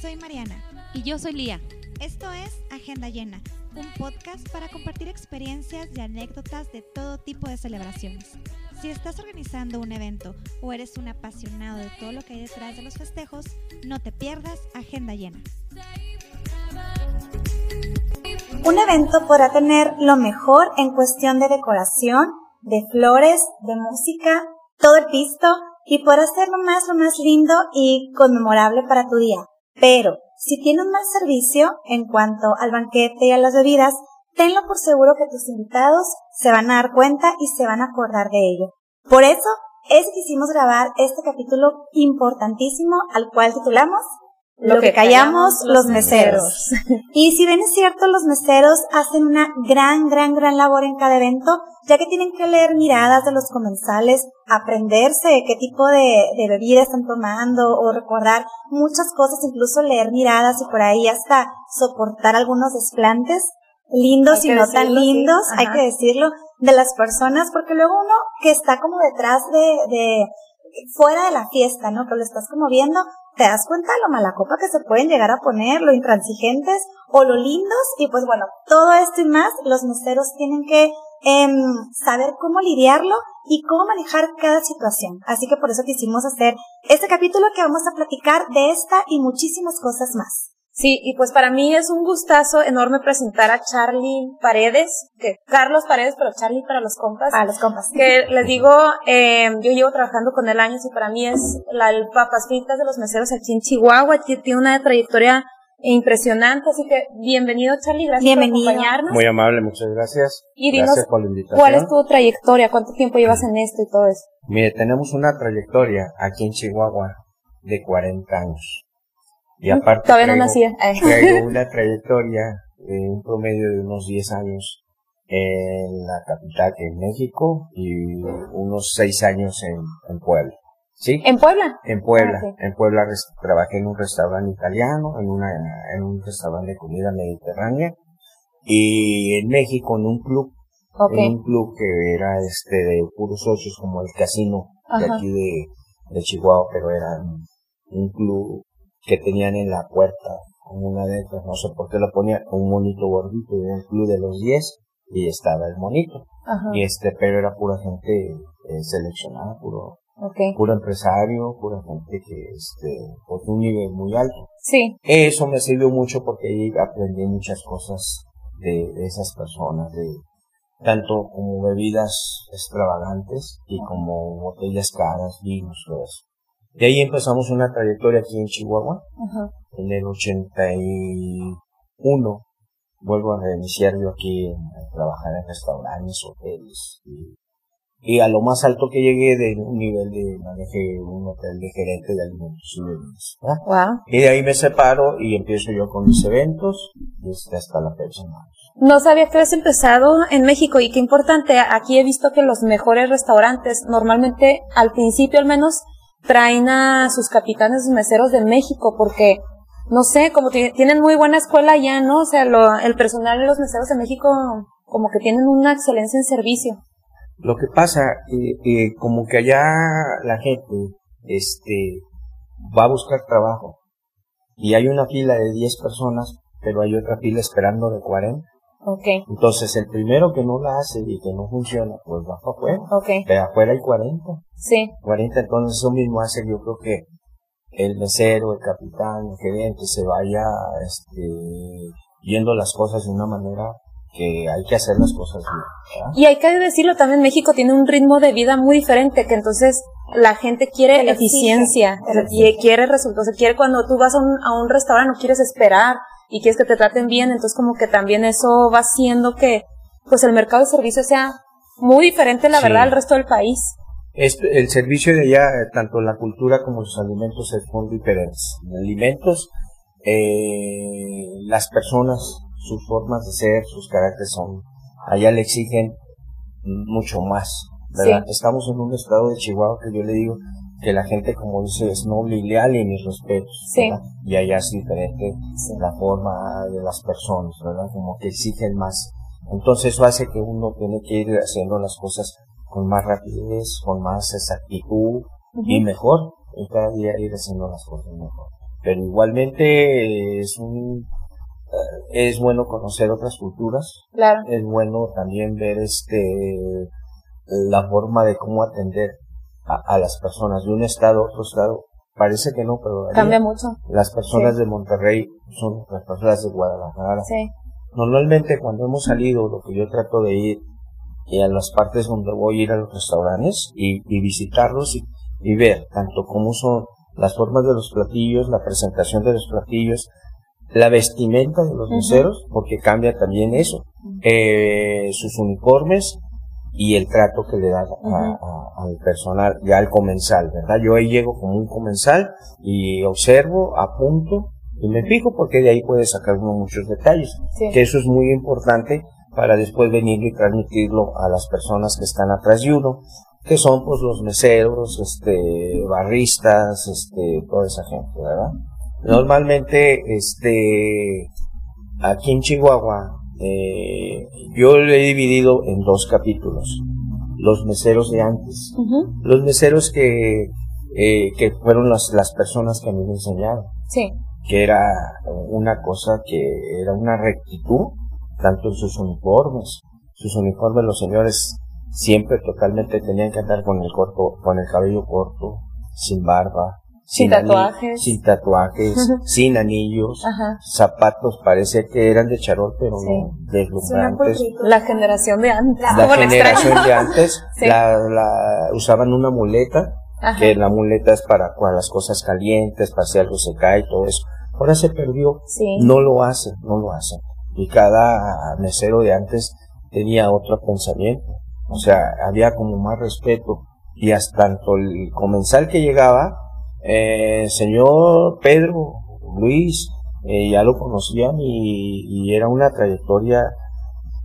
Soy Mariana. Y yo soy Lía. Esto es Agenda Llena, un podcast para compartir experiencias y anécdotas de todo tipo de celebraciones. Si estás organizando un evento o eres un apasionado de todo lo que hay detrás de los festejos, no te pierdas Agenda Llena. Un evento podrá tener lo mejor en cuestión de decoración, de flores, de música, todo el pisto y podrá hacerlo más, lo más lindo y conmemorable para tu día. Pero, si tiene un mal servicio en cuanto al banquete y a las bebidas, tenlo por seguro que tus invitados se van a dar cuenta y se van a acordar de ello. Por eso es que quisimos grabar este capítulo importantísimo al cual titulamos lo, que, callamos, los meseros. y si bien es cierto, los meseros hacen una gran, gran, gran labor en cada evento, ya que tienen que leer miradas de los comensales, aprenderse qué tipo de, de bebida están tomando o recordar muchas cosas, incluso leer miradas y por ahí hasta soportar algunos desplantes lindos y no tan lindos, hay que decirlo, de las personas, porque luego uno que está como detrás de, de fuera de la fiesta, ¿no? Que lo estás como viendo, te das cuenta lo mala copa que se pueden llegar a poner, lo intransigentes o lo lindos, y pues bueno, todo esto y más, los meseros tienen que em, saber cómo lidiarlo y cómo manejar cada situación. Así que por eso quisimos hacer este capítulo que vamos a platicar de esta y muchísimas cosas más. Sí, y pues para mí es un gustazo enorme presentar a Charlie Paredes, que Carlos Paredes, pero Charlie para los compas. Para los compas. Que les digo, eh, yo llevo trabajando con él años y para mí es la el papas fritas de los meseros aquí en Chihuahua, tiene una trayectoria impresionante, así que bienvenido Charlie, gracias Bienvenido. por acompañarnos. Muy amable, muchas gracias. Y dinos, gracias por la invitación. ¿Cuál es tu trayectoria? ¿Cuánto tiempo llevas en esto y todo eso? Mire, tenemos una trayectoria aquí en Chihuahua de 40 años. Y aparte Todavía no traigo- nacía. traigo una trayectoria en un promedio de unos 10 años en la capital, en México, y unos 6 años en, en Puebla. ¿Sí? ¿En Puebla? En Puebla, Ah, en Puebla trabajé en un restaurante italiano, en una, en un restaurante de comida mediterránea, y en México en un club, en un club que era este de puros socios como el casino de aquí de, de Chihuahua, pero era un, un club que tenían en la puerta, como una de estas, no sé por qué lo ponían, un monito gordito, era un club de los 10 y estaba el monito, Ajá. y este, pero era pura gente eh, seleccionada, puro, puro empresario, pura gente que, este, pues un nivel muy alto. Sí. Eso me sirvió mucho porque ahí aprendí muchas cosas de, de esas personas, de tanto como bebidas extravagantes y como botellas caras, vinos, todo eso. De ahí empezamos una trayectoria aquí en Chihuahua. Ajá. En el 81 vuelvo a reiniciar yo aquí en, a trabajar en restaurantes, hoteles y, y a lo más alto que llegué de un nivel de manejé un hotel de gerente de alimentos y bebidas. Y de ahí me separo y empiezo yo con mis eventos y este, hasta la fecha. ¿no? No sabía que habías empezado en México y qué importante. Aquí he visto que los mejores restaurantes, normalmente al principio al menos, traen a sus capitanes, sus meseros de México porque, no sé, como ti- tienen muy buena escuela ya, ¿no? O sea, lo- el personal de los meseros de México como que tienen una excelencia en servicio. Lo que pasa, eh, eh, como que allá la gente, este, va a buscar trabajo y hay una fila de 10 personas, pero hay otra fila esperando de 40. Ok, Entonces el primero que no la hace y que no funciona, pues va para afuera. ok, De afuera hay 40. sí, 40, entonces eso mismo hace yo creo que el mesero, el capitán, el gerente se vaya, este, viendo las cosas de una manera que hay que hacer las cosas bien. ¿verdad? Y hay que decirlo también, México tiene un ritmo de vida muy diferente, que entonces la gente quiere eficiencia, quiere resultados, quiere cuando tú vas a un, a un restaurante, no quieres esperar y quieres que te traten bien, entonces como que también eso va haciendo que pues el mercado de servicios sea muy diferente, la Sí. verdad, al resto del país. Es, el servicio de allá, eh, tanto la cultura como los alimentos es muy diferentes. En alimentos, eh, las personas, sus formas de ser, sus caracteres son, allá le exigen mucho más, ¿verdad? Sí. Estamos en un estado de Chihuahua que yo le digo que la gente, como dice, es noble y leal y mis respetos, Sí. Y allá es diferente la forma de las personas, ¿verdad? Como que exigen más. Entonces eso hace que uno tiene que ir haciendo las cosas con más rapidez, con más exactitud y mejor. Y cada día ir haciendo las cosas mejor. pero igualmente es un eh, es bueno conocer otras culturas. Claro. Es bueno también ver este la forma de cómo atender a, las personas de un estado a otro estado. Parece que no, pero cambia mucho. Las personas de Monterrey son las personas de Guadalajara. Sí. Normalmente cuando hemos salido, lo que yo trato de ir y a las partes donde voy a ir a los restaurantes y, visitarlos y, ver tanto cómo son las formas de los platillos, la presentación de los platillos, la vestimenta de los meseros, porque cambia también eso, eh, sus uniformes y el trato que le da al personal, ya al comensal, ¿verdad? Yo ahí llego como un comensal y observo, apunto y me fijo porque de ahí puede sacar uno muchos detalles, que eso es muy importante para después venir y transmitirlo a las personas que están atrás de uno, que son pues los meseros, este, barristas, este, toda esa gente, ¿verdad? Normalmente, este, aquí en Chihuahua, eh, yo lo he dividido en dos capítulos. Los meseros de antes. Los meseros que, eh, que fueron las, las personas que a mí me enseñaron. Sí. Que era una cosa que era una rectitud, tanto en sus uniformes. Sus uniformes, los señores siempre totalmente tenían que andar con el corto, con el cabello corto, sin barba, sin, tatuajes. sin tatuajes, sin anillos, zapatos, parece que eran de charol, pero no, deslumbrantes. La generación de antes. La generación de antes, la, usaban una muleta, que la muleta es para, para las cosas calientes, para si algo se cae y todo eso. Ahora se perdió, no lo hacen, no lo hacen. Y cada mesero de antes tenía otro pensamiento. O sea, había como más respeto. Y hasta tanto el comensal que llegaba, eh, señor Pedro, Luis, eh, ya lo conocían y, era una trayectoria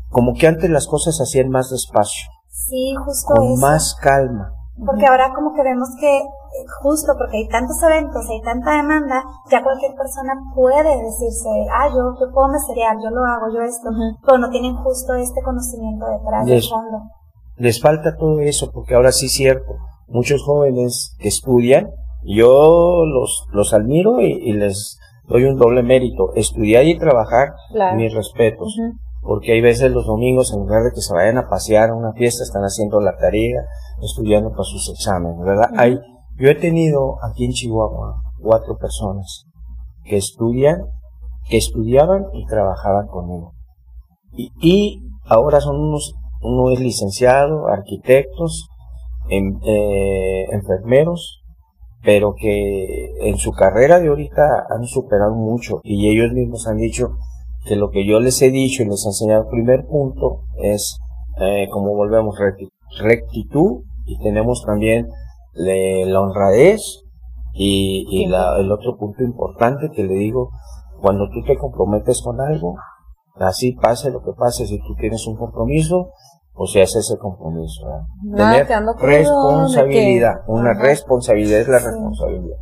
como que antes las cosas se hacían más despacio. Sí, justo Con más calma. Porque ahora como que vemos que justo porque hay tantos eventos, hay tanta demanda, ya cualquier persona puede decirse, ah, yo, yo puedo meserear, yo lo hago, yo esto, pero no tienen justo este conocimiento detrás del fondo. Les falta todo eso, porque ahora sí es cierto, muchos jóvenes que estudian, yo los, los admiro y, les doy un doble mérito. Estudiar y trabajar, mis respetos. Porque hay veces los domingos, en lugar de que se vayan a pasear a una fiesta, están haciendo la tarea, estudiando para sus exámenes, ¿verdad? hay, yo he tenido aquí en Chihuahua cuatro personas que estudian, que estudiaban y trabajaban conmigo. Y, y ahora son unos, uno es licenciado, arquitectos, en, eh, enfermeros, pero que en su carrera de ahorita han superado mucho. Y ellos mismos han dicho que lo que yo les he dicho y les he enseñado, el primer punto es, eh, como volvemos, rectitud y tenemos también la honradez y, el otro punto importante que le digo, cuando tú te comprometes con algo, así pase lo que pase, si tú tienes un compromiso, o sea, es ese compromiso. Tener responsabilidad, una responsabilidad es la responsabilidad.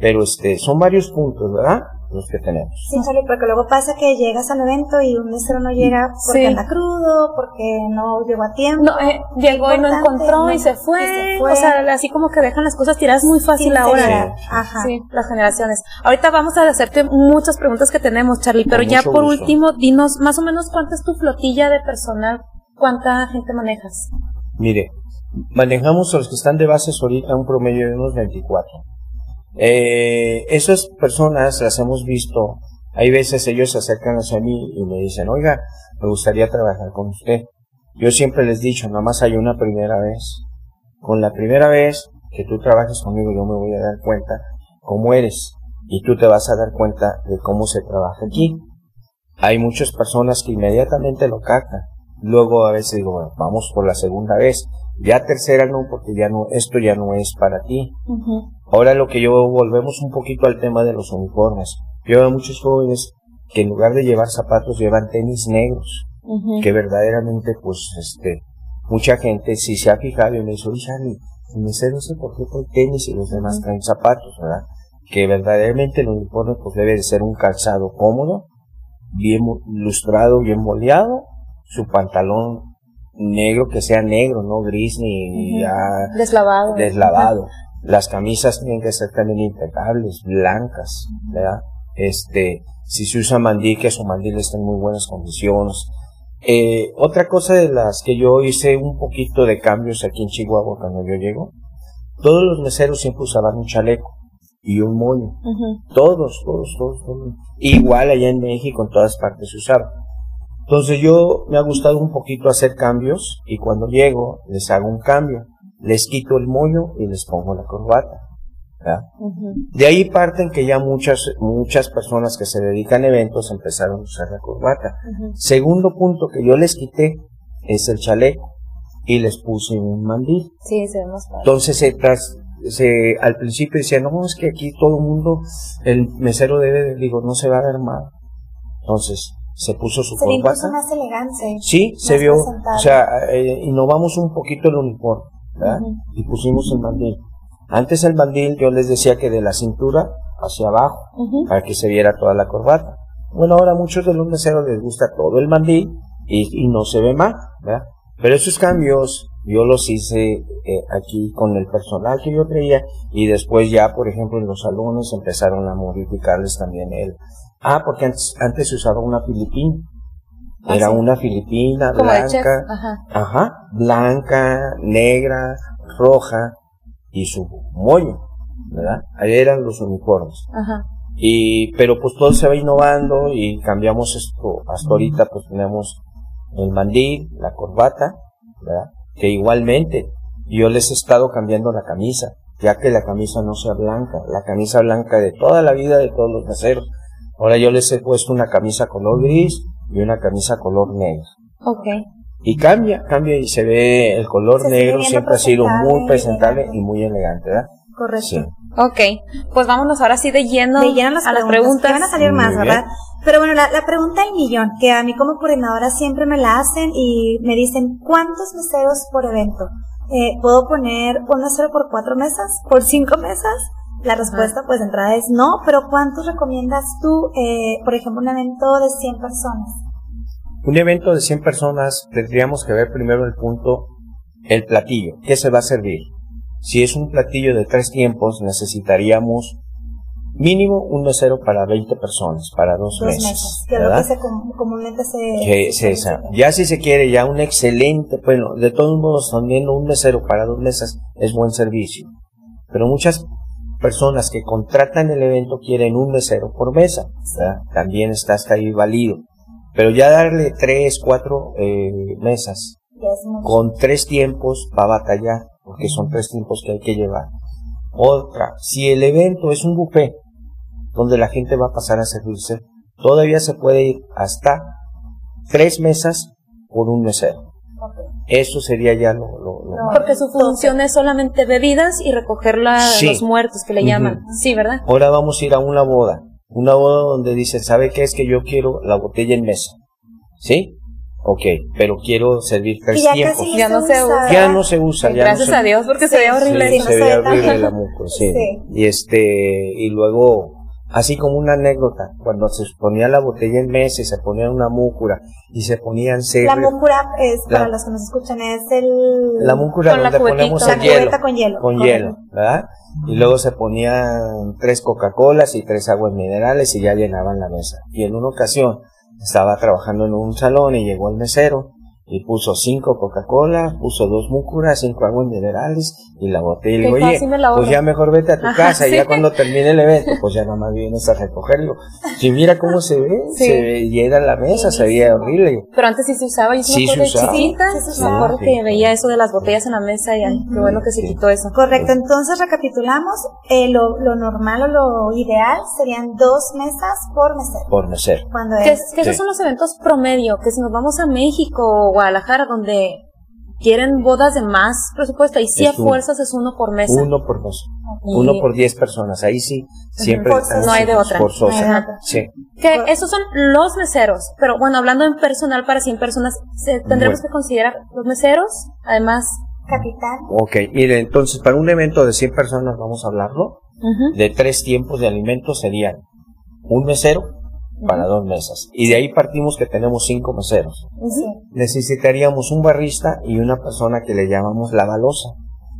Pero este, son varios puntos, ¿verdad? Los que tenemos. Sí, porque luego pasa que llegas al evento y un mesero no llega porque anda crudo, porque no llegó a tiempo. No, eh, llegó y no encontró y, se fue. O sea, así como que dejan las cosas tiradas muy fácil ahora. Ajá. Sí, las generaciones. Ahorita vamos a hacerte muchas preguntas que tenemos, Charlie, pero ya por último, dinos más o menos cuánta es tu flotilla de personal ¿Cuánta gente manejas? Mire, manejamos a los que están de bases ahorita un promedio de unos 24. Eh, esas personas las hemos visto, hay veces ellos se acercan hacia mí y me dicen, oiga, me gustaría trabajar con usted. Yo siempre les he dicho, nada más hay una primera vez. Con la primera vez que tú trabajes conmigo yo me voy a dar cuenta cómo eres y tú te vas a dar cuenta de cómo se trabaja aquí. Hay muchas personas que inmediatamente lo captan Luego a veces digo, vamos por la segunda vez. Ya tercera no, porque ya no, esto ya no es para ti. Ahora lo que yo volvemos un poquito al tema de los uniformes. Yo veo muchos jóvenes que en lugar de llevar zapatos llevan tenis negros. Que verdaderamente, pues, este, mucha gente si se ha fijado y me dice, oye, Charlie, no sé por qué trae tenis y los demás traen zapatos, ¿verdad? Que verdaderamente el uniforme pues debe de ser un calzado cómodo, bien lustrado, bien boleado su pantalón negro que sea negro, no gris ni ya deslavado. Deslavado. Las camisas tienen que ser también impecables, blancas, ¿verdad? Este, si se usa mandil, que su mandil esté en muy buenas condiciones. Eh, otra cosa de las que yo hice un poquito de cambios aquí en Chihuahua cuando yo llego, todos los meseros siempre usaban un chaleco y un moño. Todos, todos, todos, todos. Igual allá en México, en todas partes se usaba. Entonces yo me ha gustado un poquito hacer cambios y cuando llego les hago un cambio. Les quito el moño y les pongo la corbata. De ahí parten que ya muchas, muchas personas que se dedican a eventos empezaron a usar la corbata. Segundo punto que yo les quité es el chaleco y les puse un mandil. Sí, se ve más Entonces se, se, al principio decían, no, es que aquí todo el mundo, el mesero debe, digo, no se va a ver mal. Entonces, se puso su se corbata. más elegante. Sí, se vio, o sea, eh, innovamos un poquito el uniforme, ¿verdad? Y pusimos el mandil. Antes el mandil yo les decía que de la cintura hacia abajo, para que se viera toda la corbata. Bueno, ahora a muchos de los meseros les gusta todo el mandil y, y no se ve mal, ¿verdad? Pero esos cambios yo los hice eh, aquí con el personal que yo traía y después ya, por ejemplo, en los salones empezaron a modificarles también el... Ah, porque antes, antes se usaba una filipina. Ah, Era una filipina blanca, ajá. ajá, blanca, negra, roja y su mollo, ¿verdad? Ahí eran los uniformes. Ajá. Y, pero pues todo se va innovando y cambiamos esto. Hasta ahorita pues tenemos el mandil, la corbata, ¿verdad? Que igualmente yo les he estado cambiando la camisa, ya que la camisa no sea blanca, la camisa blanca de toda la vida de todos los meseros. Ahora yo les he puesto una camisa color gris y una camisa color negra. Ok. Y cambia, cambia y se ve el color negro siempre ha sido muy presentable y muy elegante, ¿verdad? Correcto. Sí. Ok, pues vámonos ahora sí de lleno, de lleno a las preguntas. van a salir más, ¿verdad? Pero bueno, la, la, pregunta del millón, que a mí como coordinadora siempre me la hacen y me dicen, ¿cuántos meseros por evento? Eh, ¿Puedo poner un mesero por cuatro mesas? ¿Por cinco mesas? La respuesta, pues, de entrada es no, pero ¿cuántos recomiendas tú, eh, por ejemplo, un evento de 100 personas? Un evento de 100 personas tendríamos que ver primero el punto, el platillo, ¿qué se va a servir? Si es un platillo de tres tiempos, necesitaríamos mínimo un mesero para 20 personas, para dos, dos meses. Que lo que se comúnmente se, Ya si se quiere ya un excelente, bueno, de todos modos también un mesero para dos mesas es buen servicio. Pero muchas personas que contratan el evento quieren un mesero por mesa, también está hasta ahí válido. Pero ya darle tres, cuatro eh, mesas con tres tiempos va a batallar porque son tres tiempos que hay que llevar. Otra, si el evento es un buffet donde la gente va a pasar a servirse, todavía se puede ir hasta tres mesas por un mesero. Eso sería ya lo, Porque su función es solamente bebidas y recoger los muertos que le llaman. Sí, ¿verdad? Ahora vamos a ir a una boda. Una boda donde dice, ¿sabe qué es que yo quiero la botella en mesa? ¿Sí? Ok, pero quiero servir tres tiempos. Ya no se usa. Ya no se usa. Gracias a Dios porque se ve horrible. Sí, se ve horrible la sí. Y este, y luego, así como una anécdota, cuando se ponía la botella en mesa y se ponía una múcura y se ponían La múcura es, para los que nos escuchan, es el... La múcura donde la ponemos el hielo. con hielo. Con hielo, ¿verdad? Y luego se ponían tres Coca-Colas y tres aguas minerales y ya llenaban la mesa. Y en una ocasión, estaba trabajando en un salón y llegó el mesero y puso cinco Coca-Cola, puso dos múcuras, cinco aguas minerales y la botella. Y oye, pues ya mejor vete a tu casa, y ya cuando termine el evento, pues ya nada más vienes a recogerlo. Si mira cómo se ve, se ve, llega la mesa, se veía horrible. Pero antes sí se usaba, y sí se usaba. Chiquita, sí, me acuerdo que veía eso de las botellas en la mesa y qué bueno que se quitó eso. Correcto, entonces recapitulamos, eh, lo, lo normal o lo ideal serían dos mesas por mesero. Por mesero. Cuando que, que esos son los eventos promedio, que si nos vamos a México Guadalajara, donde quieren bodas de más presupuesto, y si a fuerzas es uno por mesa. Uno por mesa. Uno por diez personas. Ahí sí, siempre. no hay de otra. Forzosa. Sí. Que esos son los meseros. Pero bueno, hablando en personal para 100 personas, tendremos que considerar los meseros, además. Capital. Ok, mire, entonces para un evento de 100 personas vamos a hablarlo. De tres tiempos de alimentos serían un mesero, para dos mesas. Y de ahí partimos que tenemos cinco meseros. Necesitaríamos un barrista y una persona que le llamamos la balosa,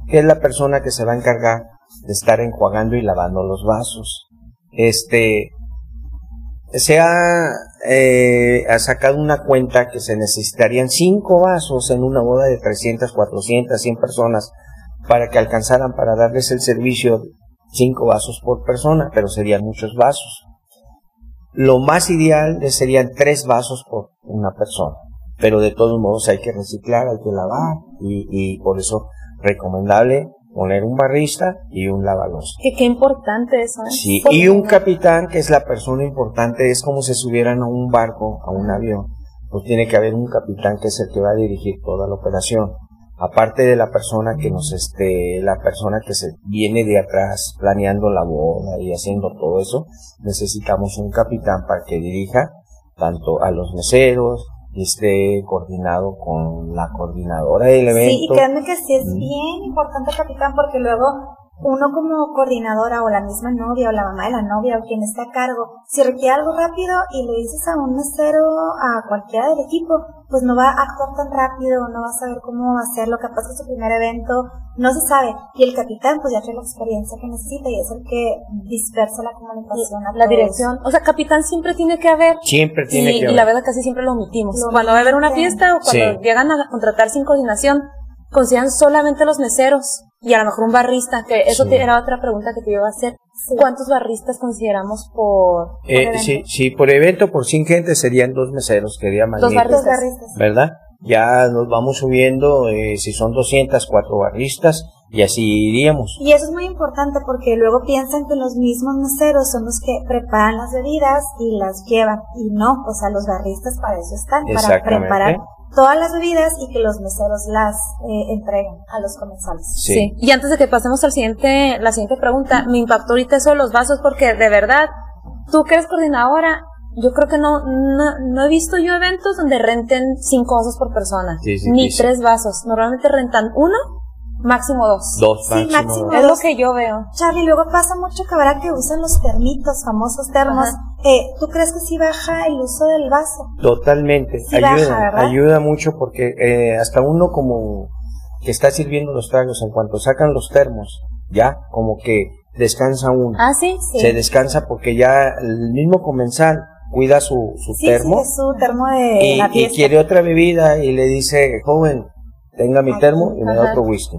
que es la persona que se va a encargar de estar enjuagando y lavando los vasos. Este, se ha, eh, ha sacado una cuenta que se necesitarían cinco vasos en una boda de 300, 400, 100 personas para que alcanzaran para darles el servicio cinco vasos por persona, pero serían muchos vasos. Lo más ideal serían tres vasos por una persona, pero de todos modos hay que reciclar, hay que lavar y, y por eso recomendable poner un barrista y un lavalos. Que qué importante eso, ¿eh? Sí, y un capitán, que es la persona importante, es como si subieran a un barco, a un avión. Pues tiene que haber un capitán que es el que va a dirigir toda la operación. Aparte de la persona que nos esté, la persona que se viene de atrás planeando la boda y haciendo todo eso, necesitamos un capitán para que dirija tanto a los meseros, y esté coordinado con la coordinadora del evento. Sí, y créanme que sí es bien importante, capitán, porque luego uno como coordinadora o la misma novia o la mamá de la novia o quien está a cargo, si requiere algo rápido y le dices a un mesero, a cualquiera del equipo, pues no va a actuar tan rápido, no va a saber cómo hacerlo, capaz que su primer evento, no se sabe. Y el capitán pues ya tiene la experiencia que necesita y es el que dispersa la comunicación. A la dirección, o sea, capitán siempre tiene que haber. Siempre tiene y, que haber. Y la verdad casi siempre lo omitimos. cuando va a haber una fiesta o cuando llegan a contratar sin coordinación, consideran solamente los meseros y a lo mejor un barrista, que eso era otra pregunta que te iba a hacer. ¿Cuántos barristas consideramos por, eh, evento? Sí, sí, por evento, por 100 gente serían dos meseros, que más Dos barristas. ¿Verdad? Ya nos vamos subiendo, eh, si son 200, cuatro barristas, y así iríamos. Y eso es muy importante porque luego piensan que los mismos meseros son los que preparan las bebidas y las llevan. Y no, o sea, los barristas para eso están, para preparar todas las bebidas y que los meseros las eh, entreguen a los comensales. Sí. Y antes de que pasemos al siguiente, la siguiente pregunta, me impactó ahorita eso de los vasos porque de verdad, tú que eres coordinadora, yo creo que no, no, he visto yo eventos donde renten cinco vasos por persona, ni tres vasos. Normalmente rentan uno Máximo dos. Dos, sí, máximo, Es lo que yo veo. Charlie, luego pasa mucho que habrá que usan los termitos, famosos termos. Eh, ¿Tú crees que sí baja el uso del vaso? Totalmente. ayuda, ayuda mucho porque eh, hasta uno como que está sirviendo los tragos, en cuanto sacan los termos, ya como que descansa uno. Ah, sí, sí. Se descansa porque ya el mismo comensal cuida su, su termo. Sí, su termo de y, la y quiere otra bebida y le dice, joven, tenga mi termo y me da otro whisky.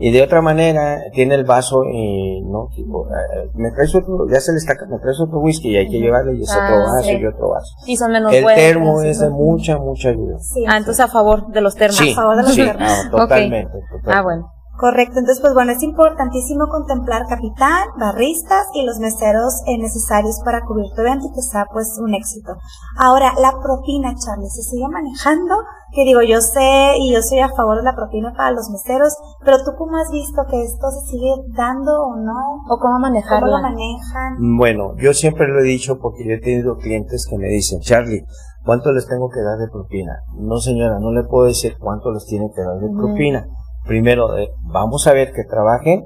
Y de otra manera, tiene el vaso y, no, tipo, eh, me traes otro, ya se le está, me traes otro whisky y hay que llevarle y es otro ah, vaso y otro vaso. Y son menos El termo es de mucha, mucha ayuda. ah, entonces a favor de los termos. Sí, a favor de los termos. totalmente, totalmente. Ah, bueno. Correcto, entonces pues bueno, es importantísimo contemplar capitán, barristas y los meseros eh, necesarios para cubrir tu evento y que sea pues un éxito. Ahora, la propina, Charlie, se sigue manejando, que digo, yo sé y yo soy a favor de la propina para los meseros, pero tú cómo has visto que esto se sigue dando o no? ¿O cómo manejarlo? ¿Cómo lo manejan? Bueno, yo siempre lo he dicho porque yo he tenido clientes que me dicen, Charlie, ¿cuánto les tengo que dar de propina? No señora, no le puedo decir cuánto les tiene que dar de propina primero eh, vamos a ver que trabajen.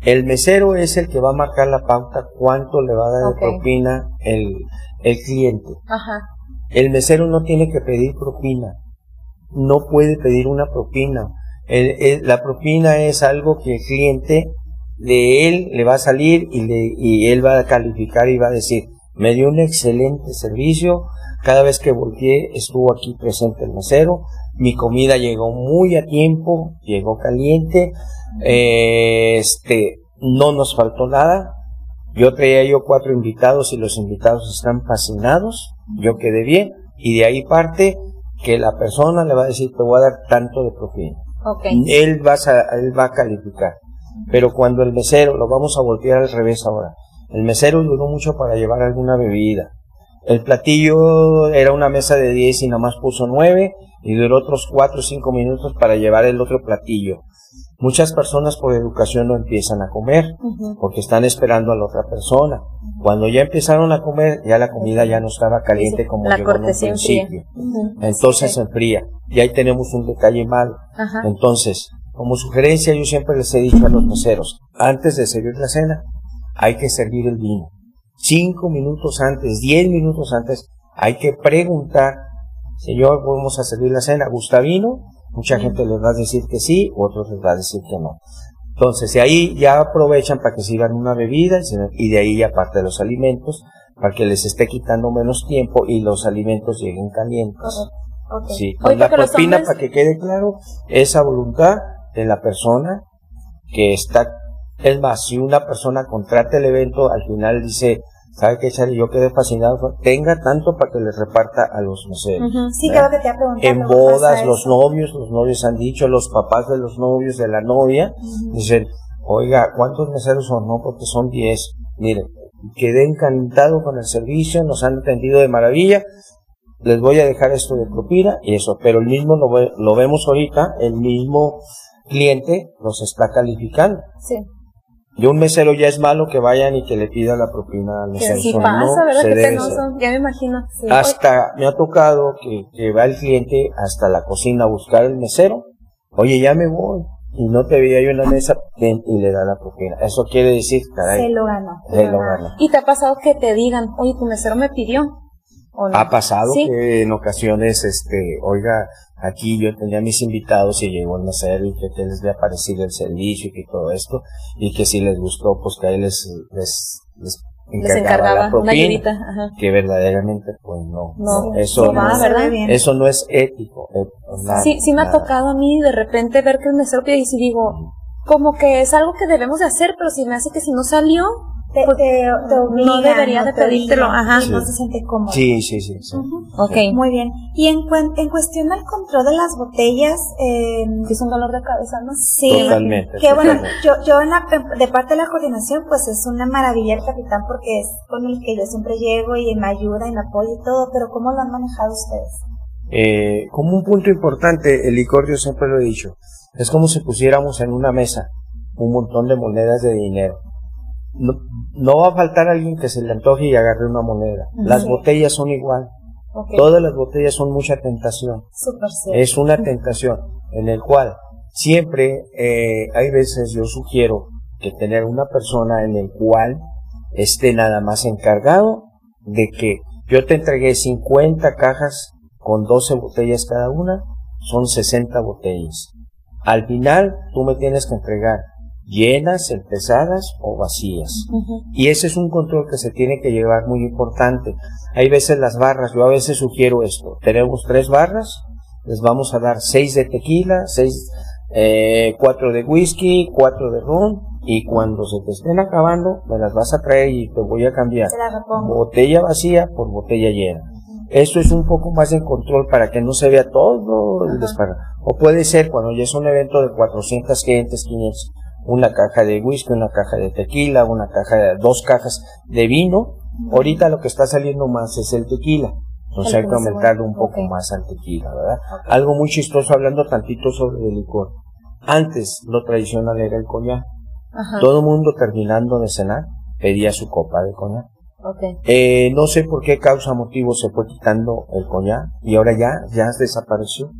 El mesero es el que va a marcar la pauta cuánto le va a dar de propina el, el cliente. Ajá. El mesero no tiene que pedir propina. No puede pedir una propina. la propina es algo que el cliente de él le va a salir y, le, y él va a calificar y va a decir, me dio un excelente servicio, cada vez que volteé estuvo aquí presente el mesero, mi comida llegó muy a tiempo, llegó caliente, eh, este, no nos faltó nada. Yo traía yo cuatro invitados y los invitados están fascinados, yo quedé bien y de ahí parte que la persona le va a decir te voy a dar tanto de propina. Él va a, él va a calificar. Pero cuando el mesero, lo vamos a voltear al revés ahora, el mesero duró mucho para llevar alguna bebida. El platillo era una mesa de 10 y nada más puso 9 y duró otros 4 o 5 minutos para llevar el otro platillo. Muchas personas por educación no empiezan a comer porque están esperando a la otra persona. Cuando ya empezaron a comer, ya la comida ya no estaba caliente como la llegó en un principio. Entonces se enfría. Y ahí tenemos un detalle malo. Entonces, como sugerencia, yo siempre les he dicho a los meseros, antes de servir la cena, hay que servir el vino. Cinco minutos antes, diez minutos antes, hay que preguntar Señor, vamos a servir la cena, ¿gusta vino? Mucha gente les va a decir que sí, otros les va a decir que no. Entonces, de ahí ya aprovechan para que sigan una bebida y de ahí ya parte de los alimentos para que les esté quitando menos tiempo y los alimentos lleguen calientes. Ok. Sí, la propina, hombres- para que quede claro, esa voluntad de la persona que está, es más, si una persona contrata el evento, al final dice, ¿sabe qué, Charlie? Yo quedé fascinado, tenga tanto para que les reparta a los museos. Ujú. Sí, ¿verdad? creo que te iba a preguntar. En ¿cómo pasa bodas, los novios, los novios han dicho, los papás de los novios, de la novia, dicen, oiga, ¿cuántos meseros son? No, porque son 10. Miren, quedé encantado con el servicio, nos han atendido de maravilla, les voy a dejar esto de propina y eso, pero el mismo lo, ve- lo vemos ahorita, el mismo cliente los está calificando. Sí. Y un mesero ya es malo que vayan y que le pida la propina al Que mesero. sí pasa, no ¿verdad? se debe penoso. Ya me imagino. Sí. Hasta me ha tocado que, que va el cliente hasta la cocina a buscar el mesero. Oye, ya me voy. Y no te veía yo en la mesa y le da la propina. Eso quiere decir, Se caray, lo ganó. se lo gana. ¿Y te ha pasado que te digan, oye, tu mesero me pidió? Ha pasado Sí. que en ocasiones, este, oiga, aquí yo tenía mis invitados y llegó el mesero y que, les había parecido el servicio y que todo esto, y que si les gustó, pues que ahí les, les, les Les encargaba, encargaba la una propina. ayudita. Ajá. Que verdaderamente, pues no, No, no, eso no eso no es ético. nada, Sí, sí me ha nada. tocado a mí de repente ver que el mesero pide y si digo, como que es algo que debemos de hacer, pero si me hace que si no salió, Te, Pues, te, no obligan, debería de te pedírtelo, ajá. y no Sí. se siente cómodo. Sí, sí, sí. sí. ok. Muy bien. Y en, cuen- en cuestión del control de las botellas, eh, Es un dolor de cabeza, ¿no? sí. Totalmente. Que bueno, yo, yo en la, de parte de la coordinación, pues es una maravilla el capitán porque es con el que yo siempre llego y me ayuda y me apoya y todo, pero ¿cómo lo han manejado ustedes? Eh, como un punto importante, el licor, yo siempre lo he dicho, es como si pusiéramos en una mesa un montón de monedas de dinero. No, no va a faltar alguien que se le antoje y agarre una moneda. Las Sí. botellas son igual. Todas las botellas son mucha tentación. Es una tentación en el cual siempre eh, hay veces yo sugiero que tener una persona en el cual esté nada más encargado de que yo te entregué 50 cajas con 12 botellas cada una, son 60 botellas. Al final tú me tienes que entregar llenas, empezadas o vacías. Y ese es un control que se tiene que llevar muy importante. Hay veces las barras, yo a veces sugiero esto. Tenemos tres barras, les vamos a dar seis de tequila, seis, eh, cuatro de whisky, cuatro de ron, y cuando se te estén acabando, me las vas a traer y te voy a cambiar. Botella vacía por botella llena. Esto es un poco más de control para que no se vea todo el desparrame. O puede ser cuando ya es un evento de 400 gentes, 500, una caja de whisky, una caja de tequila, una caja de, dos cajas de vino. Ahorita lo que está saliendo más es el tequila. Entonces hay que consumo. aumentarle un poco más al tequila, ¿verdad? Algo muy chistoso hablando tantito sobre el licor. Antes lo tradicional era el coñac. Ajá. Todo el mundo terminando de cenar pedía su copa de coñac. Eh, no sé por qué causa motivo se fue quitando el coñac y ahora ya, ya desapareció.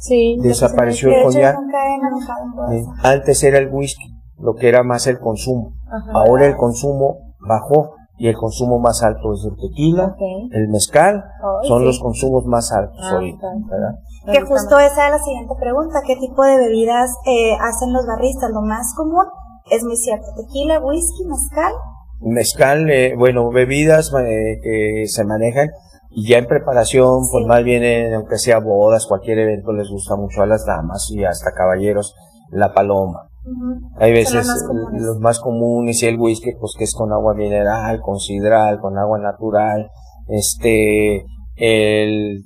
Sí. Desapareció De el Eh, eso. antes era el whisky, lo que era más el consumo. Ajá. Ahora el consumo bajó y el consumo más alto es el tequila, el mezcal, son sí. los consumos más altos Ah. Que justo esa es la siguiente pregunta. ¿Qué tipo de bebidas eh, hacen los barristas? Lo más común es muy cierto. Tequila, whisky, mezcal. Mezcal, eh, bueno, bebidas eh, que se manejan y ya en preparación, pues más bien, eh, aunque sea bodas, cualquier evento les gusta mucho a las damas y hasta caballeros, la paloma. Hay veces los más eh, comunes. los más comunes y el whisky, pues que es con agua mineral, con sidral, con agua natural. Este, el,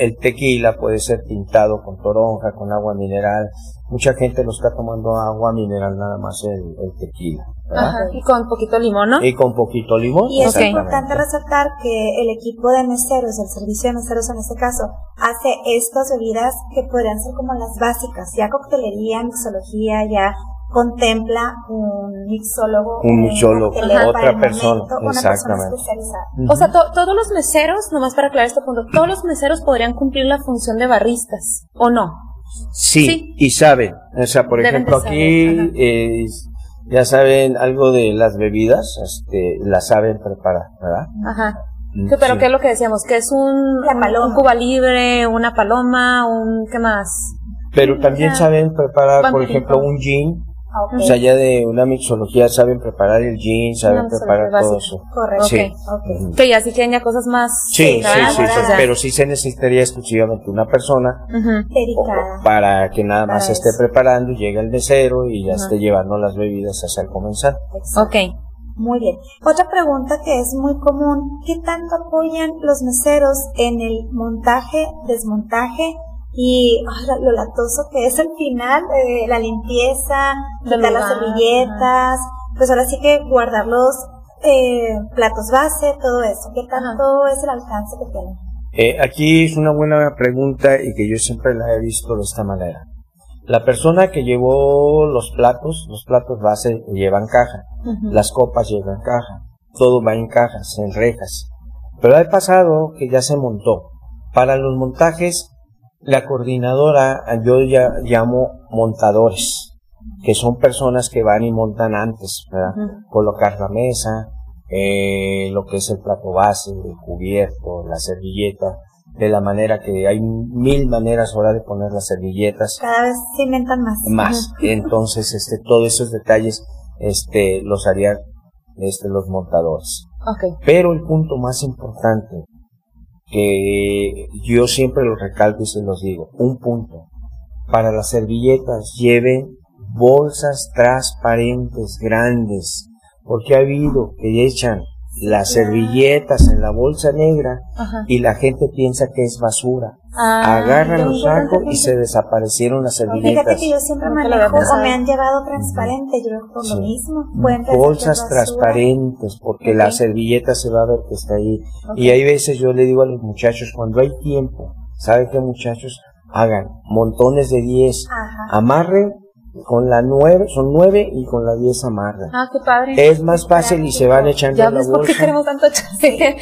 el tequila puede ser pintado con toronja, con agua mineral. Mucha gente lo está tomando agua mineral nada más el, el tequila. Ajá. Y con poquito limón, ¿no? Y con poquito limón. Y es importante resaltar que el equipo de meseros, el servicio de meseros en este caso, hace estas bebidas que podrían ser como las básicas. Ya coctelería, mixología, ya contempla un mixólogo. Un mixólogo, otra persona, momento, una persona exactamente. O sea, to- todos los meseros, nomás para aclarar este punto, todos los meseros podrían cumplir la función de barristas, ¿o no? Sí, Sí. y saben, o sea, por Deben ejemplo, aquí eh, ya saben algo de las bebidas, este, las saben preparar, ¿verdad? Ajá. Mm, Sí, pero sí. ¿qué es lo que decíamos? Que es un, La un- Cuba libre, una paloma, un, ¿qué más? Pero también ya. saben preparar, por ejemplo, un gin Ah, ok. O sea, ya de una mixología saben preparar el gin, saben Una preparar todo eso. Correcto. Sí. Ok. Ujú. Que ya sí quieren ya cosas más. Sí, sí, sí, sí, pero sí se necesitaría exclusivamente una persona o- Dedicada. para que nada más esté preparando y llegue el mesero y ya Ajá. esté llevando las bebidas hacia el comensal. Ok. Muy bien. Otra pregunta que es muy común, ¿qué tanto apoyan los meseros en el montaje, desmontaje y la- lo latoso que es al final, eh, la limpieza, quitar las servilletas, pues ahora sí que guardar los eh, platos base, todo eso. ¿Qué tanto es el alcance que tienen? Eh, aquí es una buena pregunta y que yo siempre la he visto de esta manera. La persona que llevó los platos, los platos base llevan caja, las copas llevan caja, todo va en cajas, en rejas. Pero ha pasado que ya se montó. Para los montajes, la coordinadora, yo ya llamo montadores, que son personas que van y montan antes, ¿verdad? Ujú. Colocar la mesa, eh, lo que es el plato base, el cubierto, la servilleta, de la manera que hay mil maneras ahora de poner las servilletas Cada vez se inventan más. más. Entonces, este, todos esos detalles, este, los harían, este, los montadores. Ok. Pero el punto más importante, que yo siempre lo recalco y se los digo, un punto. Para las servilletas, lleven bolsas transparentes, grandes, porque ha habido que echan las servilletas en la bolsa negra Ajá. y la gente piensa que es basura. Ah, Agarran los sacos y se desaparecieron las Fíjate servilletas. que yo siempre manejo o me han llevado transparente, yo lo Sí. mismo. Bolsas transparentes porque Ok. la servilleta se va a ver que está ahí Ok. y hay veces yo le digo a los muchachos cuando hay tiempo ¿sabe qué muchachos? hagan montones de 10 Ajá. amarren con la 9 son 9 y con la 10 amarran Ah, qué padre. es más fácil y se van echando ya la ves por qué bolsa. queremos tanto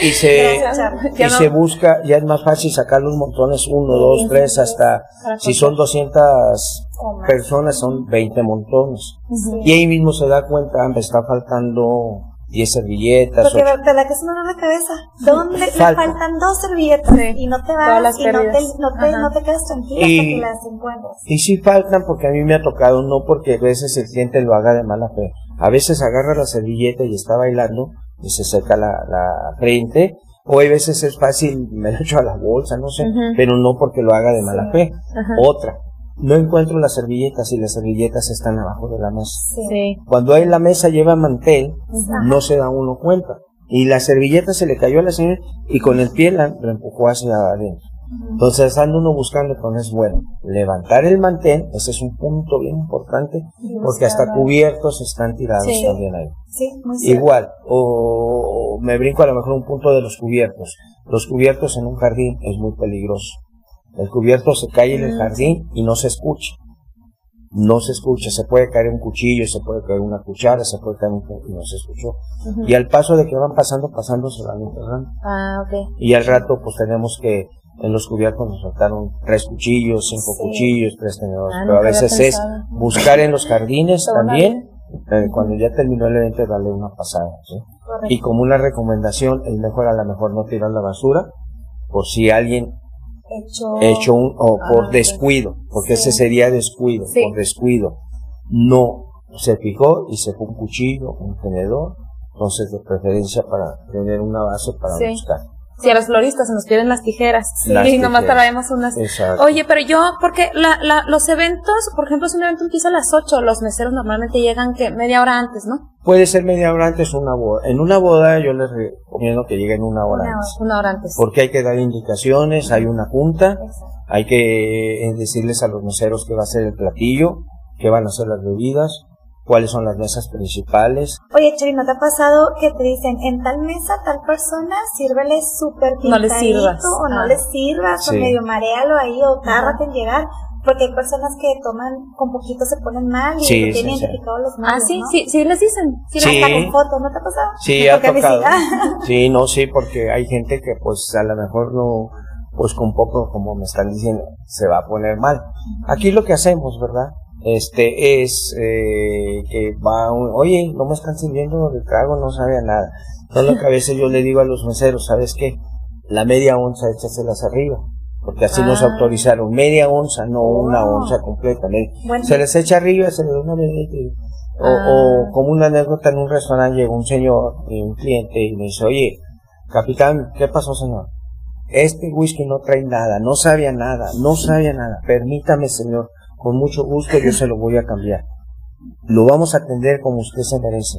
y se Gracias, y no- se busca ya es más fácil sacar los montones 1, 2, 3 hasta si son 200 O más. personas son 20 montones. Y ahí mismo se da cuenta, me está faltando 10 servilletas. Porque ocho- verdad que es una dolor de cabeza. ¿Dónde le Falta. faltan dos servilletas? Sí. Y no te vas las y no te, no, te, Ajá. no te quedas tranquila Y- hasta que las encuentras. Y sí faltan porque a mí me ha tocado, no porque a veces el cliente lo haga de mala fe. A veces agarra la servilleta y está bailando y se seca la, la frente. O hay veces es fácil, me lo echo a la bolsa, no sé, pero no porque lo haga de mala fe. Ajá. Otra, no encuentro las servilletas y las servilletas están abajo de la mesa. Sí. Sí. Cuando hay la mesa lleva mantel, no se da uno cuenta. Y la servilleta se le cayó a la señora y con el pie la, la empujó hacia adentro. Entonces anda uno buscando con es bueno. Levantar el mantel, ese es un punto bien importante, porque hasta cubiertos están tirados Sí. también ahí. Sí, muy. Igual, o, o me brinco a lo mejor un punto de los cubiertos. Los cubiertos en un jardín es muy peligroso. El cubierto se cae en el Mm. jardín y no se escucha. No se escucha, se puede caer un cuchillo, se puede caer una cuchara, se puede caer un y no se escuchó. Y al paso de que van pasando, pasando, se van enterrando. Ah, ok. Y al rato, pues tenemos que en los cubiertos nos faltaron tres cuchillos, cinco Sí. cuchillos, tres tenedores. Ah, Pero a veces es buscar en los jardines también, eh, cuando ya terminó el evento, darle una pasada. ¿sí? Y como una recomendación, es mejor a lo mejor no tirar la basura, por si alguien Hecho. hecho un, o Ah, por descuido, porque Sí. ese sería descuido, Sí. por descuido. No se fijó y se fue un cuchillo, un tenedor, entonces de preferencia para tener una base para Sí. buscar. Si a los floristas se nos piden las tijeras. Las y nomás traemos unas. Exacto. Oye, pero yo, porque la, la, los eventos, por ejemplo, si un evento empieza a las 8, los meseros normalmente llegan que media hora antes, ¿no? Puede ser media hora antes una boda. En una boda yo les recomiendo que lleguen una hora Una antes. Una hora antes. Porque hay que dar indicaciones, hay una junta, Exacto. hay que eh, decirles a los meseros qué va a ser el platillo, qué van a ser las bebidas, cuáles son las mesas principales. Oye, Cheri, ¿no te ha pasado que te dicen en tal mesa tal persona sírvele súper No le pintadito sirvas. o no Ah. le sirvas o medio marealo ahí o tárrate en llegar? Porque hay personas que toman con poquito se ponen mal y Sí, tienen sí, sí. identificados los Ah, malos, sí, ¿no? sí, sí, les dicen. Sí, Sí. Hasta con fotos, ¿no te ha pasado? Sí, ha sí. tocado. Sí, no, sí, porque hay gente que pues a lo mejor no, pues con poco, como me están diciendo, se va a poner mal. Aquí lo que hacemos, ¿verdad? Este es eh, que va un, oye, no me están sirviendo de trago, no sabe a nada. Entonces lo que a veces yo le digo a los meseros, ¿sabes qué? La media onza échaselas arriba. Porque así nos Ah. autorizaron media onza, no una onza completa. Bueno, se les echa arriba, se les da una medida. y- O, Ah. o como una anécdota en un restaurante llegó un señor, y un cliente, y me dice, oye, capitán, ¿qué pasó señor? Este whisky no trae nada, no sabía nada, no sabía nada. Permítame señor, con mucho gusto yo se lo voy a cambiar. Lo vamos a atender como usted se merece.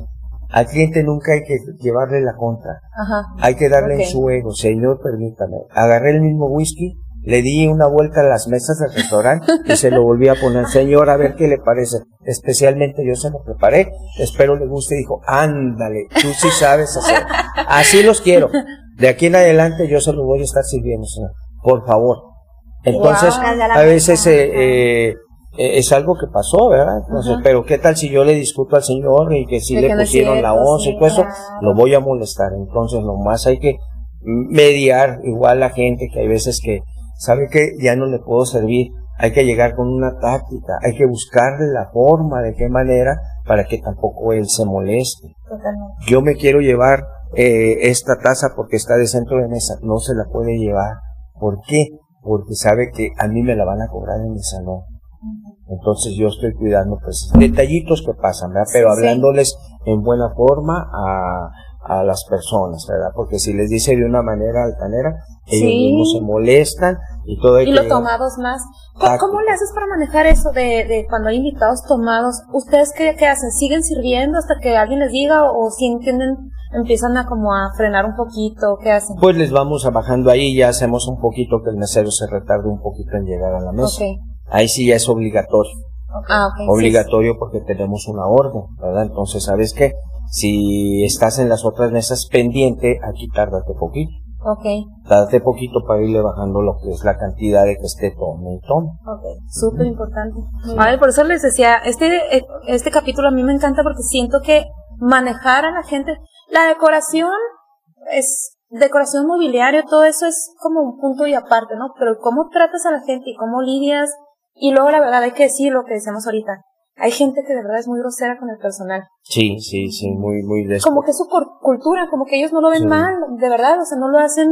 Al cliente nunca hay que llevarle la contra. Ajá. Hay que darle en su ego, señor, permítame. Agarré el mismo whisky, le di una vuelta a las mesas del restaurante y se lo volví a poner. Señor, a ver qué le parece. Especialmente yo se lo preparé, espero le guste. Dijo, ándale, tú sí sabes hacer. Así los quiero. De aquí en adelante yo se lo voy a estar sirviendo, señor. Por favor. Entonces, Wow. a veces eh, eh, es algo que pasó, ¿verdad? Entonces, pero qué tal si yo le discuto al señor y que si le que pusieron la once y todo eso, claro. lo voy a molestar. Entonces, nomás hay que mediar igual la gente que hay veces que sabe que ya no le puedo servir. Hay que llegar con una táctica, hay que buscarle la forma, de qué manera, para que tampoco él se moleste. totalmente. Yo me quiero llevar eh, esta taza porque está de centro de mesa, no se la puede llevar. ¿Por qué? Porque sabe que a mí me la van a cobrar en mi salón. Entonces yo estoy cuidando pues detallitos que pasan, ¿verdad? Pero Sí, sí. hablándoles en buena forma a, a las personas, ¿verdad? Porque si les dice de una manera altanera, ellos Sí. mismos se molestan y todo Y lo tomados más. ¿Cómo, le haces para manejar eso de, de cuando hay invitados tomados? ¿Ustedes qué, qué hacen? ¿Siguen sirviendo hasta que alguien les diga o, o si entienden, empiezan a como a frenar un poquito? ¿Qué hacen? Pues les vamos bajando ahí, ya hacemos un poquito que el mesero se retarde un poquito en llegar a la mesa. Ahí sí ya es obligatorio. Ah, ok. sí, obligatorio porque tenemos una orden, ¿verdad? Entonces, ¿sabes qué? Si estás en las otras mesas pendiente, aquí tárdate poquito. Ok, Tárdate poquito para irle bajando lo que es la cantidad de que esté tome y tome. Ok. súper importante. A ver, por eso les decía, este, eh, este capítulo a mí me encanta porque siento que manejar a la gente, la decoración es, decoración mobiliario, todo eso es como un punto y aparte, ¿no? Pero cómo tratas a la gente y cómo lidias, y luego la verdad hay que decir lo que decíamos ahorita, hay gente que de verdad es muy grosera con el personal. Sí, sí, sí, muy, muy de Como que es su cultura, como que ellos no lo ven Sí. mal, de verdad, o sea, no lo hacen